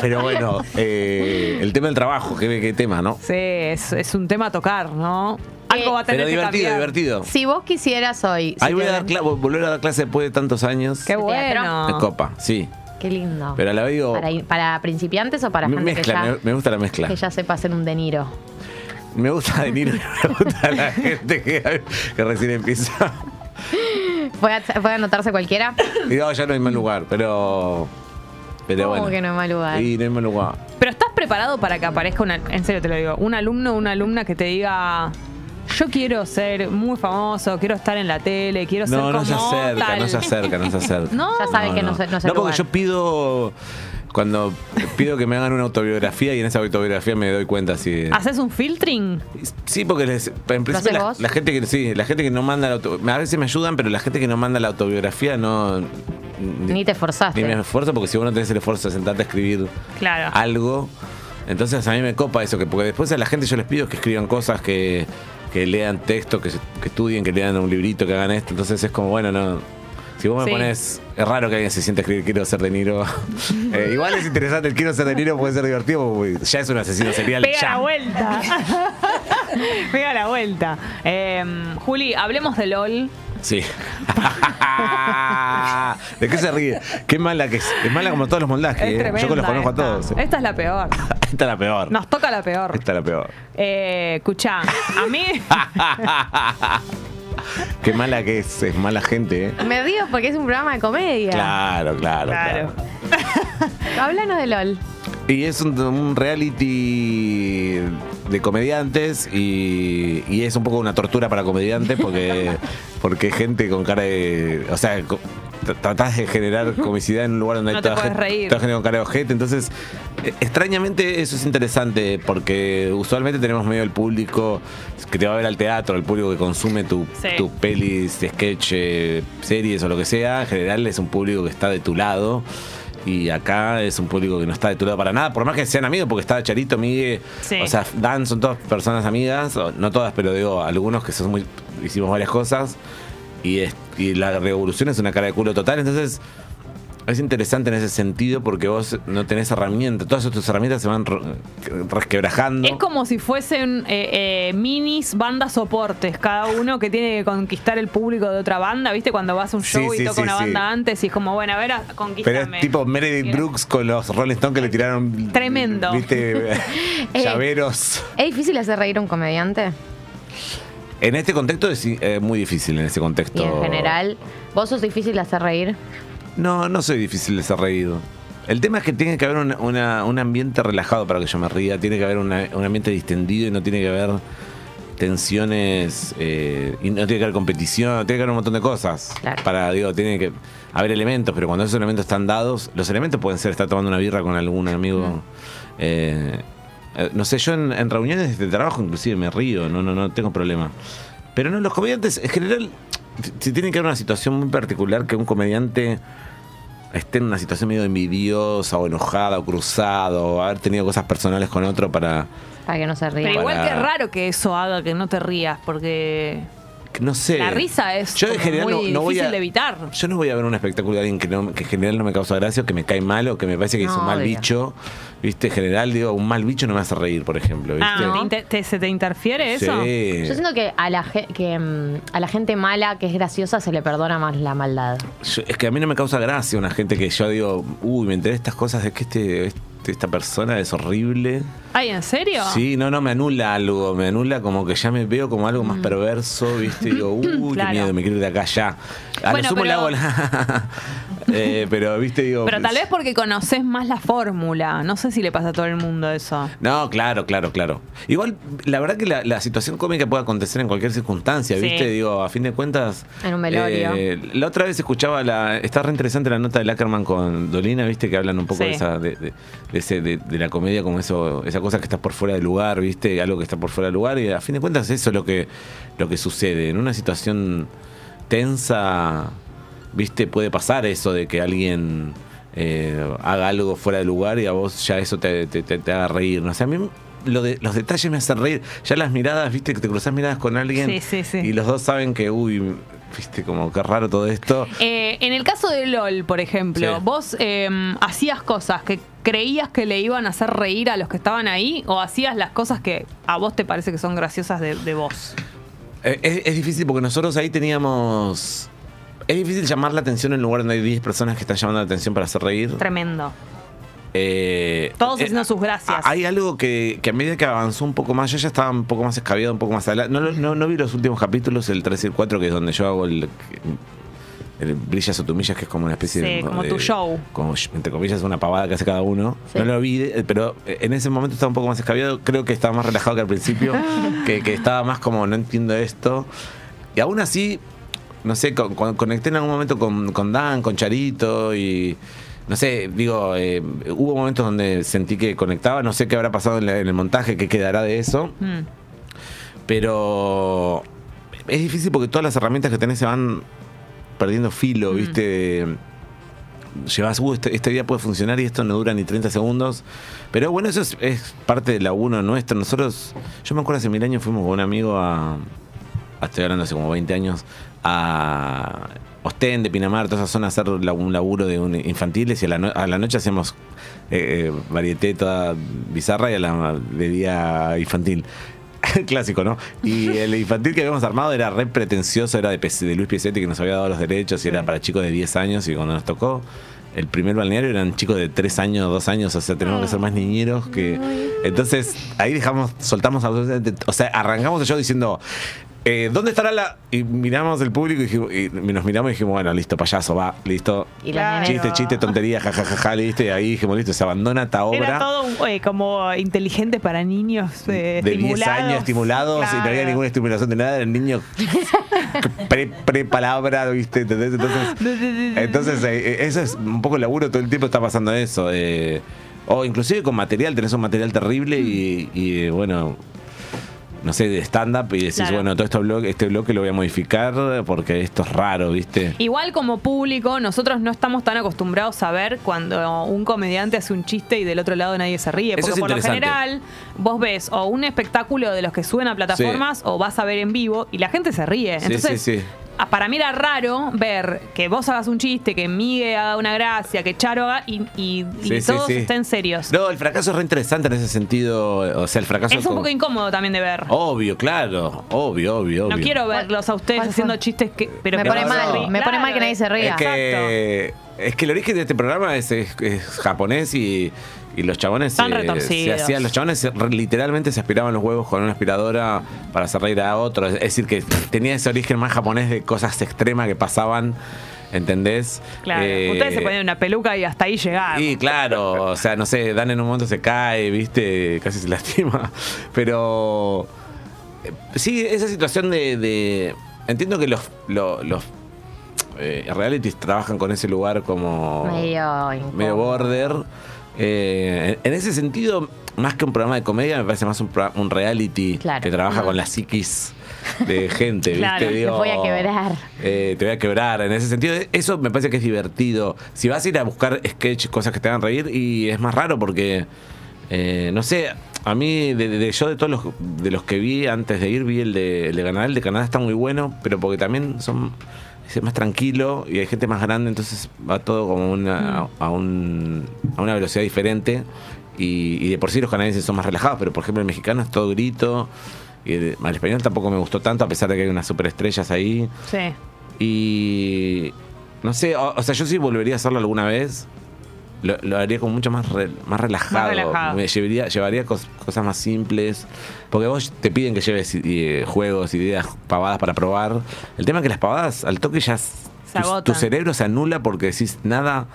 Pero bueno, eh, el tema del trabajo, qué, qué tema, ¿no? Sí, es, es un tema a tocar, ¿no? Algo va a tener Pero que divertido, cambiar. divertido. Si vos quisieras hoy. si Ahí voy te a dar volver a dar clase después de tantos años. Qué bueno. De copa, sí. Qué lindo. Pero a la vez digo, ¿Para, para principiantes o para me- gente mezcla, que, me, ya, me gusta la mezcla. que ya sepa hacer un De Niro? Me gusta De Niro y (laughs) me gusta la gente que, que recién empieza. ¿Puede, puede anotarse cualquiera? Y no, ya no hay mal lugar, pero. Pero ¿Cómo bueno. que no hay mal lugar? Sí, no hay mal lugar. Pero estás preparado para que aparezca una, en serio te lo digo, un alumno o una alumna que te diga, yo quiero ser muy famoso, quiero estar en la tele, quiero ser No, como no se acerca, tal. no se acerca, no se acerca. (laughs) No. Ya saben que no se- no el No, porque yo pido. Cuando pido que me hagan una autobiografía y en esa autobiografía me doy cuenta si. ¿Haces un filtering? Sí, porque les- en principio haces la, vos? la gente que sí, la gente que no manda la auto, a veces me ayudan, pero la gente que no manda la autobiografía no Ni te esforzaste. ni me esfuerzo porque si vos no tenés el esfuerzo de sentarte a escribir Claro. algo, entonces a mí me copa eso que porque después a la gente yo les pido que escriban cosas que, que lean texto, que, estudien, que lean un librito, que hagan esto, entonces es como bueno, no si vos me Sí. pones, es raro que alguien se sienta a escribir quiero ser de Niro. (laughs) Eh, igual es interesante, el quiero ser de Niro puede ser divertido porque ya es un asesino serial. Pega ya. la vuelta. (laughs) (laughs) Pega la vuelta. Eh, Juli, hablemos de LOL. Sí. (laughs) ¿De qué se ríe? Qué mala que es. Es mala como todos los moldajes. Es ¿eh? tremenda Yo que los conozco esta. a todos. ¿eh? Esta es la peor. (laughs) Esta es la peor. Nos toca la peor. Esta es la peor. Eh, escuchá, a mí. (laughs) Qué mala que es, es mala gente, ¿eh? Me río porque es un programa de comedia. Claro, claro, claro. Háblanos de LOL. Y es un, un reality de comediantes y, y es un poco una tortura para comediantes porque, (laughs) porque gente con cara de. O sea, tratás de generar comicidad en un lugar donde No hay toda gente, toda gente con cara de ojete. Entonces, eh, extrañamente eso es interesante porque usualmente tenemos medio el público que te va a ver al teatro, el público que consume tu, Sí. tu pelis, sketch, series o lo que sea. En general es un público que está de tu lado. Y acá es un público que no está de tu lado para nada, por más que sean amigos, porque está Charito, Migue, Sí. o sea, Dan son todas personas amigas, no todas, pero digo, algunos que son muy, hicimos varias cosas, y, es- y la revolución es una cara de culo total, entonces es interesante en ese sentido porque vos no tenés herramientas, todas tus herramientas se van re- resquebrajando. Es como si fuesen eh, eh, minis bandas soportes, cada uno que tiene que conquistar el público de otra banda, ¿viste? Cuando vas a un Sí, show y sí, toca sí, una sí. banda antes y es como, bueno, a ver, a- pero es tipo Meredith. Brooks con los Rolling Stones que le tiraron. Tremendo. ¿Viste? (laughs) (laughs) Eh. Llaveros. ¿Es difícil hacer reír a un comediante? En este contexto es eh, muy difícil, en este contexto. Y en general, ¿vos sos difícil de hacer reír? No, no soy difícil de ser reído. El tema es que tiene que haber una- una- un ambiente relajado para que yo me ría, tiene que haber una- un ambiente distendido y no tiene que haber tensiones, eh, y no tiene que haber competición, tiene que haber un montón de cosas. Para, digo, tiene que haber elementos, pero cuando esos elementos están dados, los elementos pueden ser estar tomando una birra con algún amigo. eh, eh, no sé, yo en, en reuniones de trabajo inclusive me río, no, no, no tengo problema. Pero no, los comediantes, en general, si tiene que haber una situación muy particular que un comediante esté en una situación medio envidiosa o enojada o cruzado o haber tenido cosas personales con otro para Para que no se ría. Pero igual Para- que es raro que eso haga que no te rías, porque que no sé la risa es yo en general muy no, no voy difícil a de evitar. yo no voy a ver un espectáculo de alguien que, no- que en general no me causa gracia o que me cae mal o que me parece que es No, un mal obvio. bicho viste en general digo un mal bicho no me hace reír por ejemplo ¿viste? Ah, ¿te inter- te- ¿se te interfiere Sí. eso? Yo siento que a la, ge- que, mm, a la gente mala que es graciosa se le perdona más la maldad. Yo- es que a mí no me causa gracia una gente que yo digo uy me enteré de estas cosas de que este, este- esta persona es horrible Ay, ¿en serio? Sí, no, no, me anula algo, me anula como que ya me veo como algo más perverso, ¿viste? Digo, (laughs) uy, Mm. Claro. qué miedo, me quiero ir de acá ya. A Bueno, lo sumo pero- la... (laughs) Eh, pero, ¿viste? Digo... Pero tal vez porque conoces más la fórmula. No sé si le pasa a todo el mundo eso. No, claro, claro, claro. Igual, la verdad que la, la situación cómica puede acontecer en cualquier circunstancia, Sí. ¿viste? Digo, a fin de cuentas... En un velorio. eh, la otra vez escuchaba la... Está re interesante la nota de Lackerman con Dolina, ¿viste? Que hablan un poco Sí. de esa... De, de- de ese, de, de la comedia como eso, esa cosa que está por fuera de lugar, ¿viste? Algo que está por fuera de lugar y a fin de cuentas eso es lo que, lo que sucede. En una situación tensa, ¿viste? Puede pasar eso de que alguien eh, haga algo fuera de lugar y a vos ya eso te, te, te- te haga reír. No sé, a mí lo de, los detalles me hacen reír. Ya las miradas, ¿viste? Que te cruzas miradas con alguien Sí, sí, sí. y los dos saben que, uy, ¿viste? Como que raro todo esto. Eh, en el caso de LOL, por ejemplo, Sí. ¿vos eh, hacías cosas que creías que le iban a hacer reír a los que estaban ahí o hacías las cosas que a vos te parece que son graciosas de, de vos? Eh, Es, es difícil porque nosotros ahí teníamos... Es difícil llamar la atención en un lugar donde hay 10 personas que están llamando la atención para hacer reír. Tremendo. Eh, Todos eh, haciendo sus gracias. Hay algo que, que a medida que avanzó un poco más, yo ya estaba un poco más escabiado, un poco más adelante. No, no, no vi los últimos capítulos, el 3 y el 4, que es donde yo hago el, el Brillas o Tumillas, que es como una especie Sí, de. como de- tu show. Como, entre comillas, una pavada que hace cada uno. Sí. No lo vi, eh, pero en ese momento estaba un poco más escabiado. Creo que estaba más relajado que al principio, (laughs) que, que estaba más como, no entiendo esto. Y aún así, no sé, con- con- conecté en algún momento con, con Dan, con Charito y. No sé, digo, eh, hubo momentos donde sentí que conectaba, no sé qué habrá pasado en, la- en el montaje, qué quedará de eso, Mm. pero es difícil porque todas las herramientas que tenés se van perdiendo filo, Mm. ¿viste? Llevas, uh, este, este día puede funcionar y esto no dura ni 30 segundos. Pero bueno, eso es, es parte del laburo nuestro. Nosotros, yo me acuerdo hace mil años fuimos con un amigo a, a- estoy hablando hace como 20 años, a Ostende, Pinamar, toda esa zona, hacer un laburo de un- infantiles y a la, no- a la noche hacíamos eh, eh, varieté toda bizarra y a la de día infantil. (laughs) Clásico, ¿no? Y el infantil que habíamos armado era re pretencioso, era de, Luis Piesetti que nos había dado los derechos y era para chicos de 10 años y cuando nos tocó el primer balneario eran chicos de 3 años, 2 años, o sea, tenemos que ser más niñeros que... Entonces ahí dejamos, soltamos absolutamente, o sea, arrancamos el show diciendo... eh, ¿dónde estará la...? Y miramos el público y, dijimos- y nos miramos y dijimos, bueno, listo, payaso, va, listo. Y la nena- Chiste, chiste, tontería, jajajaja, listo. Y ahí dijimos, listo, se abandona esta obra. Era todo eh, como inteligente para niños eh, de 10 estimulados. años estimulados y no había Claro. ninguna estimulación de nada, era el niño (laughs) pre, pre palabra, ¿viste? ¿Entendés? Entonces, (laughs) entonces eh, eh, eso es un poco el laburo, todo el tiempo está pasando eso. eh, o inclusive con material, tenés un material terrible y, y, eh, bueno, no sé, de stand-up y decís, Claro. bueno, todo esto blog, este bloque lo voy a modificar porque esto es raro, ¿viste? Igual como público, nosotros no estamos tan acostumbrados a ver cuando un comediante hace un chiste y del otro lado nadie se ríe. Eso Porque es por lo general, vos ves o un espectáculo de los que suben a plataformas o vas a ver en vivo y la gente se ríe. Sí, Entonces, sí, sí. A- para mí era raro ver que vos hagas un chiste, que Migue haga una gracia, que Charo haga y, y- y Sí, sí, todos sí. estén serios. No, el fracaso es re interesante en ese sentido. O sea, el fracaso es un con- poco incómodo también de ver. Obvio, claro. Obvio, obvio, obvio. No quiero verlos a ustedes haciendo chistes que. Pero Me que pone no mal, me pone mal que nadie se ría. Es que, es que el origen de este programa es, es- es japonés y, y los chabones Están se, se hacían, los chabones se- literalmente se aspiraban los huevos con una aspiradora para hacer reír a otro. Es decir, que tenía ese origen más japonés de cosas extremas que pasaban, ¿entendés? Claro, Eh, ustedes se ponen una peluca y hasta ahí llegaron. y claro, o sea, no sé, Dan en un momento se cae, viste, casi se lastima. Pero eh, sí, esa situación de. de- entiendo que los, lo- los, eh, realities trabajan con ese lugar como Medio medio border. Eh, en ese sentido, más que un programa de comedia, me parece más un, reality Claro. que trabaja Mm. con la psiquis de gente, ¿viste? Te voy a quebrar. eh, te voy a quebrar. En ese sentido, eso me parece que es divertido. Si vas a ir a buscar sketch, cosas que te hagan reír, y es más raro porque, eh, no sé, a mí, de, de- yo de todos los, de los que vi antes de ir, vi el de, el de Canadá. El de Canadá está muy bueno, pero porque también son es más tranquilo y hay gente más grande, entonces va todo como una, a, un- a una velocidad diferente. Y, y de por sí los canadienses son más relajados, pero por ejemplo el mexicano es todo grito. Y el, el español tampoco me gustó tanto, a pesar de que hay unas superestrellas ahí. Sí. Y no sé, o, o sea, yo sí volvería a hacerlo alguna vez. Lo, lo haría como mucho más, re- más relajado. relajado. Me llevaría, llevaría cos- cosas más simples. Porque vos te piden que lleves eh, juegos, ideas pavadas para probar. El tema es que las pavadas al toque ya tu, tu cerebro se anula porque decís nada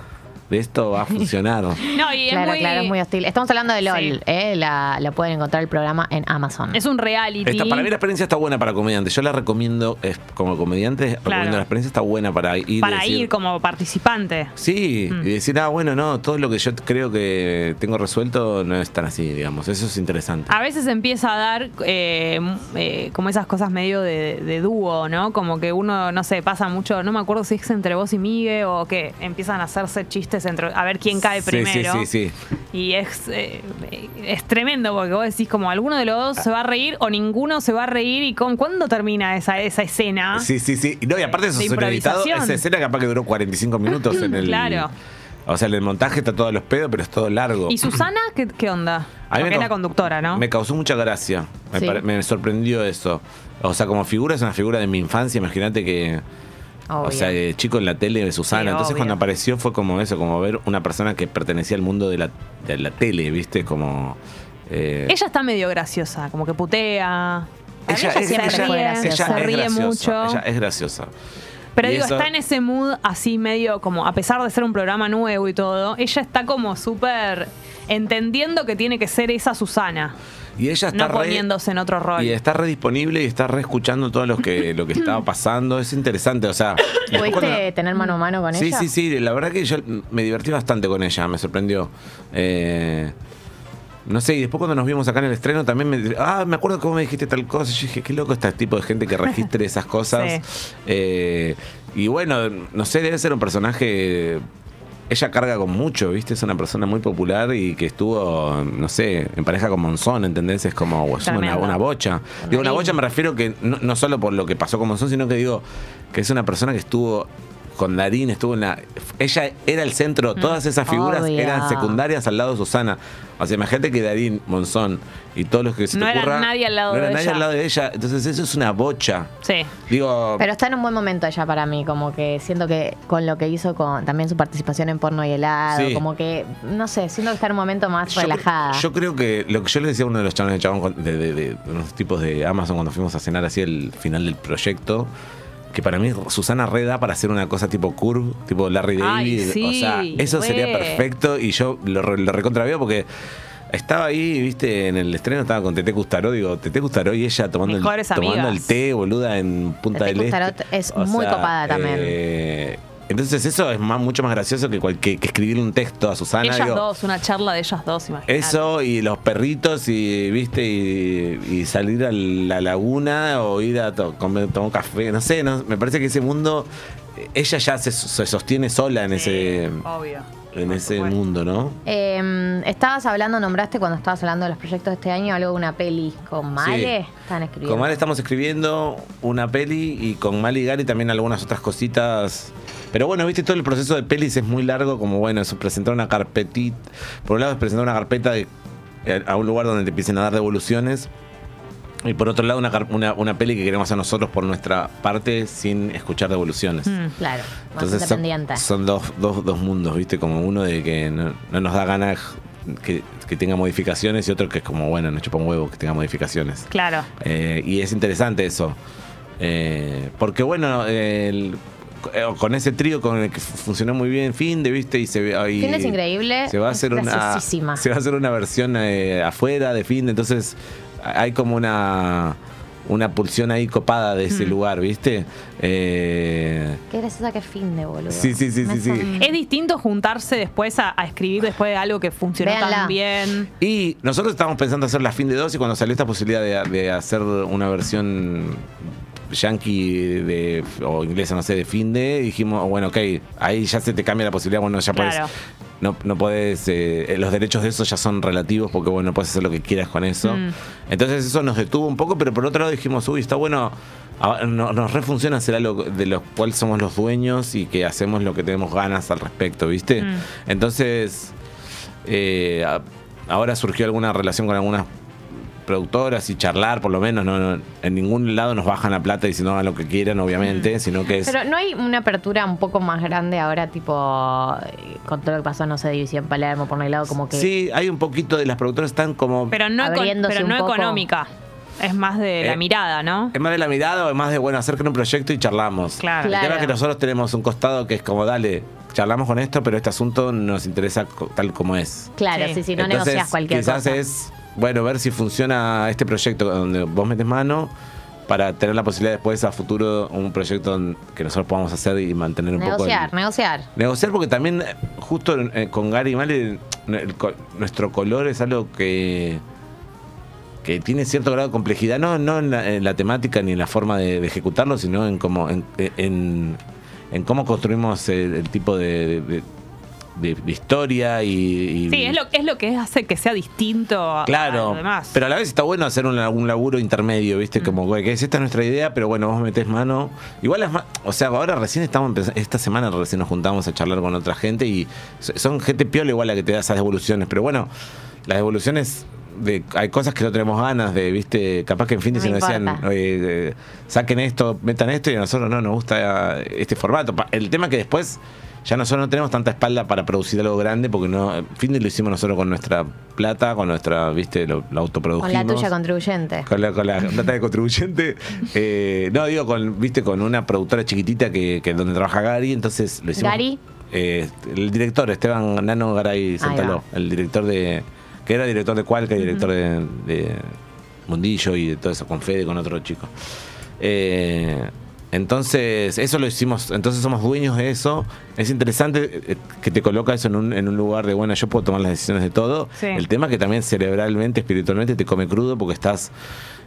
de esto va a (laughs) funcionar. No, y es Claro, muy, claro, es muy hostil. Estamos hablando de LOL, Sí. ¿eh? La, la pueden encontrar el programa en Amazon. es un reality. Esta- para mí la experiencia está buena para comediantes. Yo la recomiendo, es, como comediante, recomiendo la experiencia está buena para ir. para decir- ir como participante. Sí, Mm. y decir, ah, bueno, no, todo lo que yo creo que tengo resuelto no es tan así, digamos. Eso es interesante. A veces empieza a dar eh, eh, como esas cosas medio de, de dúo, ¿no? Como que uno, no sé, pasa mucho, no me acuerdo si es entre vos y Migue o que empiezan a hacerse chistes entre a ver quién cae Sí, primero. Sí, sí, sí. Y es, eh, es tremendo porque vos decís como alguno de los dos se va a reír o ninguno se va a reír y con cuándo termina esa, esa escena. Sí, sí, sí. Y No, y aparte eso editado. Esa escena capaz que duró 45 minutos en el. Claro. O sea, el montaje está todo a los pedos, pero es todo largo. ¿Y Susana qué, qué onda? A mí Porque me es la conductora, ¿no? Me causó mucha gracia. Sí. me sorprendió eso. O sea, como figura es una figura de mi infancia. Imagínate que. O sea, eh, chico en la tele de Susana. Sí, Entonces, obvio. cuando apareció fue como eso, como ver una persona que pertenecía al mundo de la, de la tele, ¿viste? Como. eh, Ella está medio graciosa, como que putea. ella, ella es, siempre ella- fue ella graciosa. Se ríe graciosa, mucho. Ella es graciosa. Pero Y digo, eso- está en ese mood así medio como, a pesar de ser un programa nuevo y todo, ella está como súper entendiendo que tiene que ser esa Susana, Y ella está no re- poniéndose en otro rol. Y está re disponible y está re escuchando todo lo que, lo que estaba pasando. Es interesante, o sea. ¿Pudiste cuando- tener mano a mano con Sí, ella? sí, sí. La verdad que yo me divertí bastante con ella, me sorprendió. Eh, no sé, y después cuando nos vimos acá en el estreno también me. Ah, me acuerdo cómo me dijiste tal cosa. Yo dije, qué loco este tipo de gente que registre esas cosas. (laughs) Eh, y bueno, no sé, debe ser un personaje. Ella carga con mucho, ¿viste? Es una persona muy popular y que estuvo, no sé, en pareja con Monzón, ¿entendés? Es como es una, una bocha. Digo, una bocha me refiero que no, no solo por lo que pasó con Monzón, sino que digo que es una persona que estuvo con Darín, estuvo en la. Ella era el centro, todas esas figuras Obvio. eran secundarias al lado de Susana. O sea, imagínate que Darín, Monzón y todos los que se No te era ocurra. nadie al lado no era de nadie ella. al lado de ella. Entonces, eso es una bocha. Sí. Digo. Pero está en un buen momento ella para mí, como que siento que con lo que hizo con también su participación en porno y helado, Sí. como que, no sé, siento que está en un momento más Yo, relajada. yo creo que lo que yo le decía a uno de los chavales de chabón con- de, de- de unos tipos de Amazon cuando fuimos a cenar así el final del proyecto, que para mí Susana Reda para hacer una cosa tipo curve, tipo Larry David. sí, o sea, eso sería perfecto y yo lo, lo recontra veo porque estaba ahí, viste, en el estreno estaba con Tete Custaró, digo, Tete Custaró y ella tomando, el, tomando el té, boluda, en Punta Tete del Este. Es muy copada también. eh, entonces eso es más, mucho más gracioso que, cual- que, que escribir un texto a Susana. ellas digo, dos, una charla de ellas dos, imagínate. eso y los perritos y viste y, y salir a la laguna o ir a to- comer tomar un café, no sé, no, me parece que ese mundo ella ya se, se sostiene sola en ese Obvio. en ese mundo, ¿no? Eh, estabas hablando, nombraste cuando estabas hablando de los proyectos de este año, algo de una peli con Male. Están escribiendo. Con Mali estamos escribiendo una peli y con Mali y Gary también algunas otras cositas. Pero bueno, viste, todo el proceso de pelis es muy largo, como bueno, es presentar una carpetita. Por un lado es presentar una carpeta de- eh, a un lugar donde te empiecen a dar devoluciones. Y por otro lado, una, una, una peli que queremos hacer nosotros por nuestra parte sin escuchar devoluciones. Mm, Claro, Entonces son, son dos, dos, dos mundos, ¿viste? Como uno de que no, no nos da ganas que, que tenga modificaciones y otro que es como, bueno, nos chupa un huevo que tenga modificaciones. Claro. Eh, y es interesante eso. Eh, porque bueno, el- con ese trío con el que fu- funcionó muy bien Finde, ¿viste? Y se ve ahí. Finde es increíble, Se va a hacer una. Se va a hacer una versión eh, afuera de Finde. Entonces hay como una. Una pulsión ahí copada de ese Mm. lugar, ¿viste? Eh, Qué graciosa que fin de boludo. Sí, sí, sí, sí, Es distinto juntarse después a, a escribir después de algo que funcionó Véanla. tan bien. Y nosotros estábamos pensando hacer la fin de dos y cuando salió esta posibilidad de, de hacer una versión yankee de, o inglesa, no sé, de fin de, dijimos, bueno, ok, ahí ya se te cambia la posibilidad, bueno, ya Claro. puedes, no, no puedes, eh, los derechos de eso ya son relativos porque, bueno, puedes hacer lo que quieras con eso. Mm. Entonces eso nos detuvo un poco, pero por otro lado dijimos, uy, está bueno, no- nos refunciona hacer algo de lo cual somos los dueños y que hacemos lo que tenemos ganas al respecto, ¿viste? Mm. Entonces, eh, ahora surgió alguna relación con algunas productoras y charlar, por lo menos, no, no- en ningún lado nos bajan la plata diciendo hagan lo que quieran, obviamente, sino que es... Pero no hay una apertura un poco más grande ahora, tipo, eh, con todo lo que pasó, no sé, División Palermo, por un lado, como que. Sí, hay un poquito de las productoras están como... Pero no, pero no económica. Es más de la Eh, mirada, ¿no? Es más de la mirada o es más de, bueno, acerquen un proyecto y charlamos. Claro. El tema Claro. es que nosotros tenemos un costado que es como, dale, charlamos con esto, pero este asunto nos interesa tal como es. Claro, Sí. sí, sí, no Entonces, negocias cualquier quizás cosa. es, bueno, ver si funciona este proyecto donde vos metes mano para tener la posibilidad después a futuro un proyecto que nosotros podamos hacer y mantener un poco... Negociar, negociar. Negociar porque también, eh, justo eh, con Gary y Male, nuestro color es algo que que tiene cierto grado de complejidad, no, no en, la, en la temática ni en la forma de, de ejecutarlo, sino en cómo, en, en- en cómo construimos el, el tipo de, de- de- de historia y, y- Sí, es lo, es lo que hace que sea distinto a- a Claro, lo demás. pero a la vez está bueno hacer un, un laburo intermedio, ¿viste? Como güey, que es esta es nuestra idea, pero bueno, vos metés mano. Igual es más, o sea, ahora recién estamos empezando, esta semana recién nos juntamos a charlar con otra gente y so- son gente piola igual la que te da esas devoluciones, pero bueno, las devoluciones de hay cosas que no tenemos ganas de, ¿viste? Capaz que en fin de No se nos decían. "Oye, eh, saquen esto, metan esto y a nosotros no nos gusta este formato. El tema que después ya nosotros no tenemos tanta espalda para producir algo grande porque no, fin de lo hicimos nosotros con nuestra plata, con nuestra, viste, lo, lo Con autoprodujimos. la tuya contribuyente. Con la, con la plata de contribuyente. (laughs) Eh, no, digo, con, viste, con una productora chiquitita que, que donde trabaja Gary, entonces lo hicimos. Gary. Eh, el director, Esteban Nano Garay Santaló, el director de. que era director de Cualca y director de, de Mundillo y de todo eso, con Fede, con otro chico. Eh, entonces, eso lo hicimos, entonces somos dueños de eso. Es interesante eh, que te coloca eso en un, en un lugar de, bueno, yo puedo tomar las decisiones de todo. Sí. El tema que también cerebralmente, espiritualmente te come crudo porque estás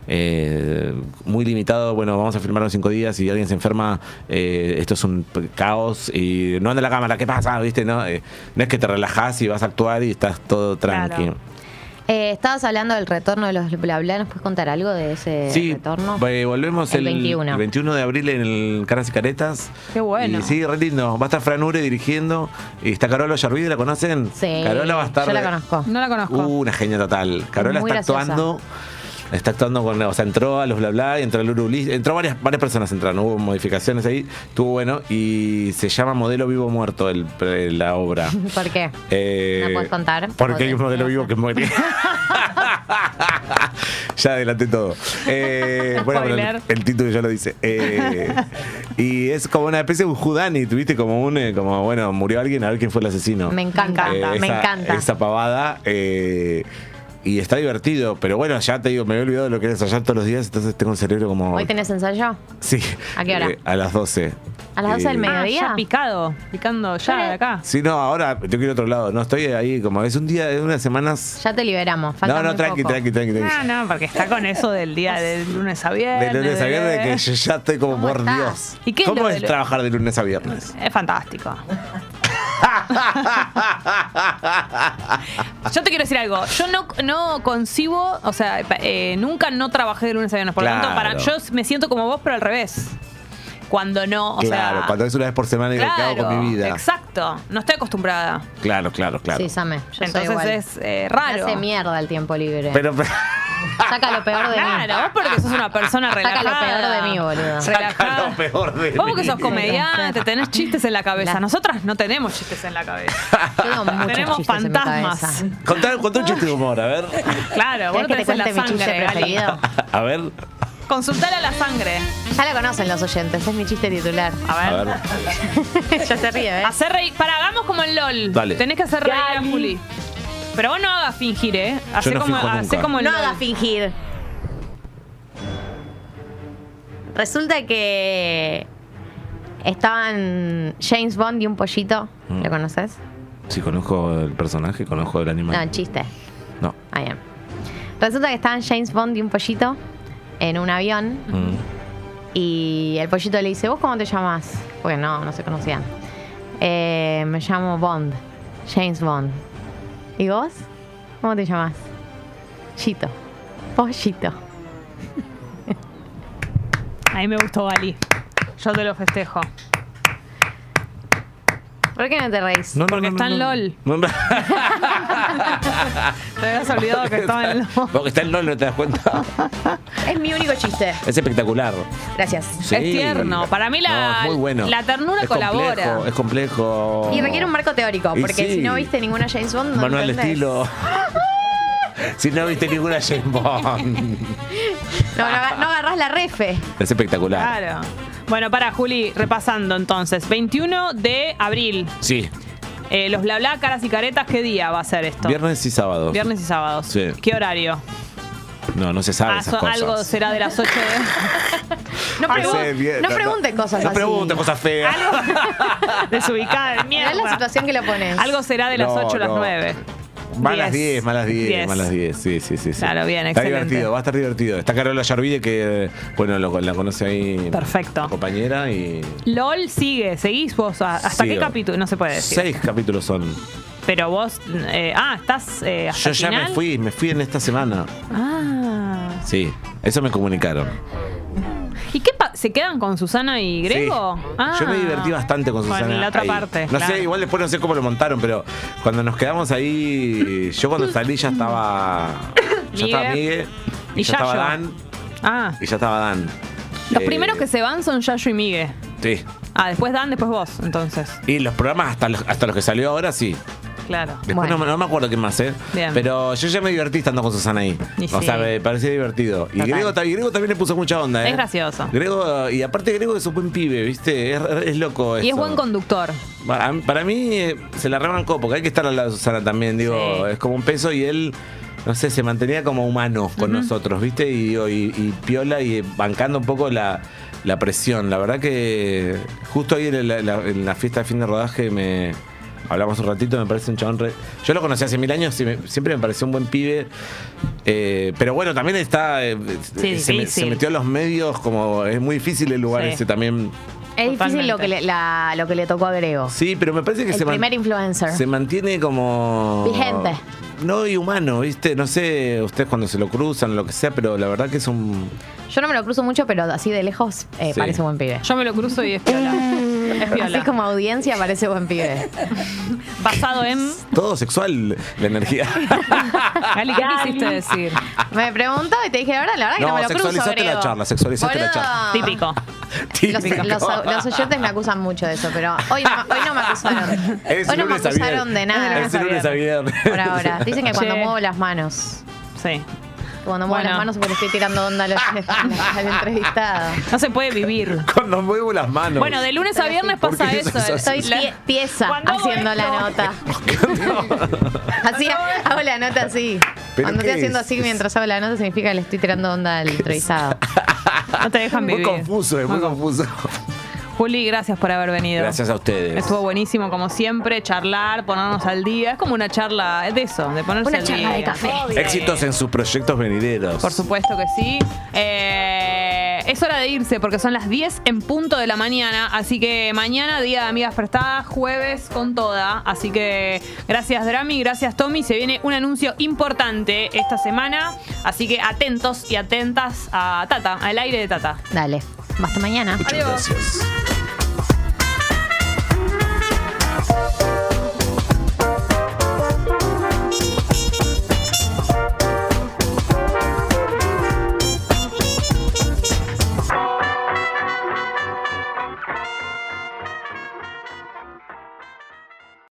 eh, muy limitado. Bueno, vamos a filmar en cinco días y alguien se enferma, eh, esto es un caos y no anda la cámara, ¿qué pasa? ¿Viste? No, Eh, no es que te relajás y vas a actuar y estás todo tranqui. Claro. Eh, estabas hablando del retorno de los bla bla. ¿Nos puedes contar algo de ese retorno? eh, volvemos El el, 21. el 21 de abril en el Caras y Caretas. Qué bueno. Y sí, re lindo. Va a estar Fran Ure dirigiendo. Y está Carola Yarvide, ¿la conocen? Sí. Carola va a estar. Yo la conozco. No la conozco. Uh, una genia total. Carola está actuando. Está actuando con. O sea, entró a los bla bla y entró a Lulu Liz. Entró varias, varias personas entraron. Hubo modificaciones ahí. Estuvo bueno. Y se llama Modelo Vivo Muerto el, la obra. (laughs) ¿Por qué? Eh, ¿Me puedes contar? Porque hay un ¿O modelo vivo que muere. (laughs) ya adelanté todo. Eh, (laughs) bueno, el, título ya lo dice. Eh, y es como una especie de un Judani, tuviste como un, eh, como bueno, murió alguien, a ver quién fue el asesino. Me encanta, me esa- encanta. Esa pavada. eh, y está divertido, pero bueno, ya te digo, me había olvidado de lo que era ensayar todos los días, entonces tengo el cerebro como. ¿Hoy tenés ensayo? Sí. ¿A qué hora? Eh, a las 12. ¿A las 12 del Eh, Ah, ¿Mediodía? ya picado. Picando ya de acá. Sí, no, ahora tengo que ir a otro lado. No, estoy ahí como es un día, es unas semanas. Ya te liberamos. Falta No, no, tranqui, poco. tranqui, tranqui, tranqui. No, no, porque está con eso del día de lunes a viernes. De lunes a viernes, de- que yo ya estoy como, ¿Cómo por estás? Dios. ¿Y qué es ¿Cómo lo es de- trabajar de lunes a viernes? Es fantástico. Yo te quiero decir algo. Yo no, no concibo, o sea, eh, nunca no trabajé de lunes a viernes. Por lo tanto, para, yo me siento como vos, pero al revés. Cuando no, o claro, sea. cuando es una vez por semana digo, ¿qué hago con mi vida? Exacto. No estoy acostumbrada. Claro, claro, claro. Sí, Same. Yo soy Entonces igual. es eh, Me raro. hace mierda el tiempo libre. Pero, pero- Saca lo peor de mí. Claro, vos porque sos una persona Saca relajada. lo peor de mí, boludo. Relajada. lo peor de Vos mí. porque sos comediante, tenés chistes en la cabeza. Nosotras no tenemos chistes en la cabeza. Yo tengo muchos Tenemos fantasmas. Contá, contá un chiste de humor, a ver. Claro, vos ¿Querés lo que te tenés en la sangre. A ver, Consultale a la sangre. Ya lo conocen los oyentes, es mi chiste titular. A ver. a ver. (laughs) ya se ríe, ¿ves? Hacer reír. Para, hagamos como en LOL. Dale. Tenés que hacer reír a Juli. Pero vos no hagas fingir, ¿eh? Hacé no como, finjo hacé nunca. como en No LOL. haga fingir. Resulta que estaban James Bond y un pollito. Mm. ¿Lo conoces? Sí, conozco el personaje, conozco el No, animal. chiste. No. Ah, bien. Resulta que estaban James Bond y un pollito en un avión Mm. y el pollito le dice, ¿vos cómo te llamas? Porque no, no se conocían. "Eh, me llamo Bond, James Bond. ¿Y vos? ¿Cómo te llamas? Chito. Pollito. A mí me gustó Gali. Yo te lo festejo. ¿Por qué no te reís? No, no, Porque no, está en no. LOL. (laughs) No, no. (laughs) Te habías olvidado que estaba en LOL. Porque está en LOL, ¿no te das cuenta? (laughs) Es mi único chiste. Es espectacular. Gracias. Sí. Es tierno. Para mí la- muy bueno. la ternura Es colabora. complejo, es complejo. Y requiere un marco teórico, porque sí. si no viste ninguna James Bond, no Manual de entendés. estilo. Si no viste ninguna James Bond. (laughs) No, no, aga- no agarrás la refe. Es espectacular. Claro. Bueno, para Juli, repasando entonces. 21 de abril. Sí, Eh, los bla bla, caras y caretas, ¿qué día va a ser esto? viernes y sábado. Viernes y sábados. Sí. ¿Qué horario? No, no se sabe Ah, esas so- cosas. algo será de las 8 de... (laughs) No, No pregun- sé, bien, no pregunte cosas No así. pregunte cosas feas. (laughs) Desubicada de Mirá la mierda. situación que lo pones. Algo será de las No, 8 a las no. 9. Malas 10, Diez. malas 10, Diez. malas 10. Sí, sí, sí. sí. Claro, bien, Está excelente. divertido, va a estar divertido. Está Carola Yarvide que, bueno, lo- la conoce ahí. Perfecto. Compañera y. LOL sigue, seguís vos. ¿Hasta qué capítulo? No se puede decir. Seis capítulos son. Pero vos. eh, ah, estás eh, hasta Yo ya final. me fui, me fui en esta semana. Ah. Sí, eso me comunicaron. ¿Y qué pa- ¿Se quedan con Susana y Grego? Sí. Ah. Yo me divertí bastante con Susana. en la otra ahí. parte. No claro. sé, igual después no sé cómo lo montaron, pero cuando nos quedamos ahí, yo cuando salí ya estaba. Ya estaba Miguel. Miguel. Y, Y ya estaba. Dan. Ah. Y ya estaba Dan. Los Eh, primeros que se van son Yayo y Migue. Sí. Ah, después Dan, después vos, entonces. Y los programas hasta los, hasta los que salió ahora sí. Claro. Después Bueno. no, me- no me acuerdo qué más, ¿eh? Bien. Pero yo ya me divertí estando con Susana ahí. Y o sí. sea, me parecía divertido. Y. Grego, ta- y Grego también le puso mucha onda, ¿eh? Es gracioso. Grego, y aparte Grego es un buen pibe, ¿viste? Es, es loco eso. Y es buen conductor. Para, para mí eh, se la rebancó, porque hay que estar al lado de Susana también, digo, Sí. es como un peso y él, no sé, se mantenía como humano con nosotros, ¿viste? Y, digo, y, y piola y bancando un poco la, la presión. La verdad que justo ahí en la, la- en la fiesta de fin de rodaje me hablamos un ratito, me parece un chabón re- Yo lo conocí hace mil años y me- siempre me pareció un buen pibe. eh, pero bueno, también está. eh, Sí, se, me- difícil. se metió a los medios, como es muy difícil el lugar Sí. ese también. Es difícil lo que, le, la- lo que le tocó a Grego. Sí, pero me parece que el se, man- primer influencer. se mantiene como. Vigente. no humano, ¿viste? No sé ustedes cuando se lo cruzan, lo que sea, pero la verdad que es un. Yo no me lo cruzo mucho, pero así de lejos eh, Sí. parece buen pibe. Yo me lo cruzo y es piola. (laughs) (laughs) Es Así como audiencia parece buen pibe. (laughs) Basado en. Todo sexual la energía. (laughs) Gali, ¿qué quisiste decir? Me preguntó y te dije, la verdad, la verdad que no, me lo cruzo, sexualizaste la charla, sexualizaste la charla. Típico. Los, Típico. los- los oyentes me acusan mucho de eso, pero hoy no, hoy no me acusaron. Es hoy no me acusaron de nada. Es lunes a viernes. Por ahora. Dicen que cuando Che. muevo las manos. Sí. Cuando muevo Bueno. las manos es porque estoy tirando onda al, (laughs) al entrevistado. No se puede vivir. (laughs) Cuando muevo las manos. Bueno, de lunes a viernes ¿Por pasa eso. Estoy Cuando hago haciendo la esto. nota. (laughs) Así hago la nota así. ¿Pero Cuando estoy haciendo es? así mientras hago la nota significa que le estoy tirando onda al entrevistado. No te dejan muy vivir. confuso, es muy confuso. Juli, gracias por haber venido. Gracias a ustedes. Estuvo buenísimo, como siempre, charlar, ponernos al día. Es como una charla de eso, de ponerse Una al charla día. de café. Éxitos en sus proyectos venideros. Por supuesto que sí. Eh, es hora de irse porque son las 10 en punto de la mañana. Así que mañana, día de amigas prestadas, jueves con toda. Así que gracias, Drami, gracias, Tommy. Se viene un anuncio importante esta semana. Así que atentos y atentas a Tata, al aire de Tata. Dale. Hasta mañana. Muchas Adiós. gracias.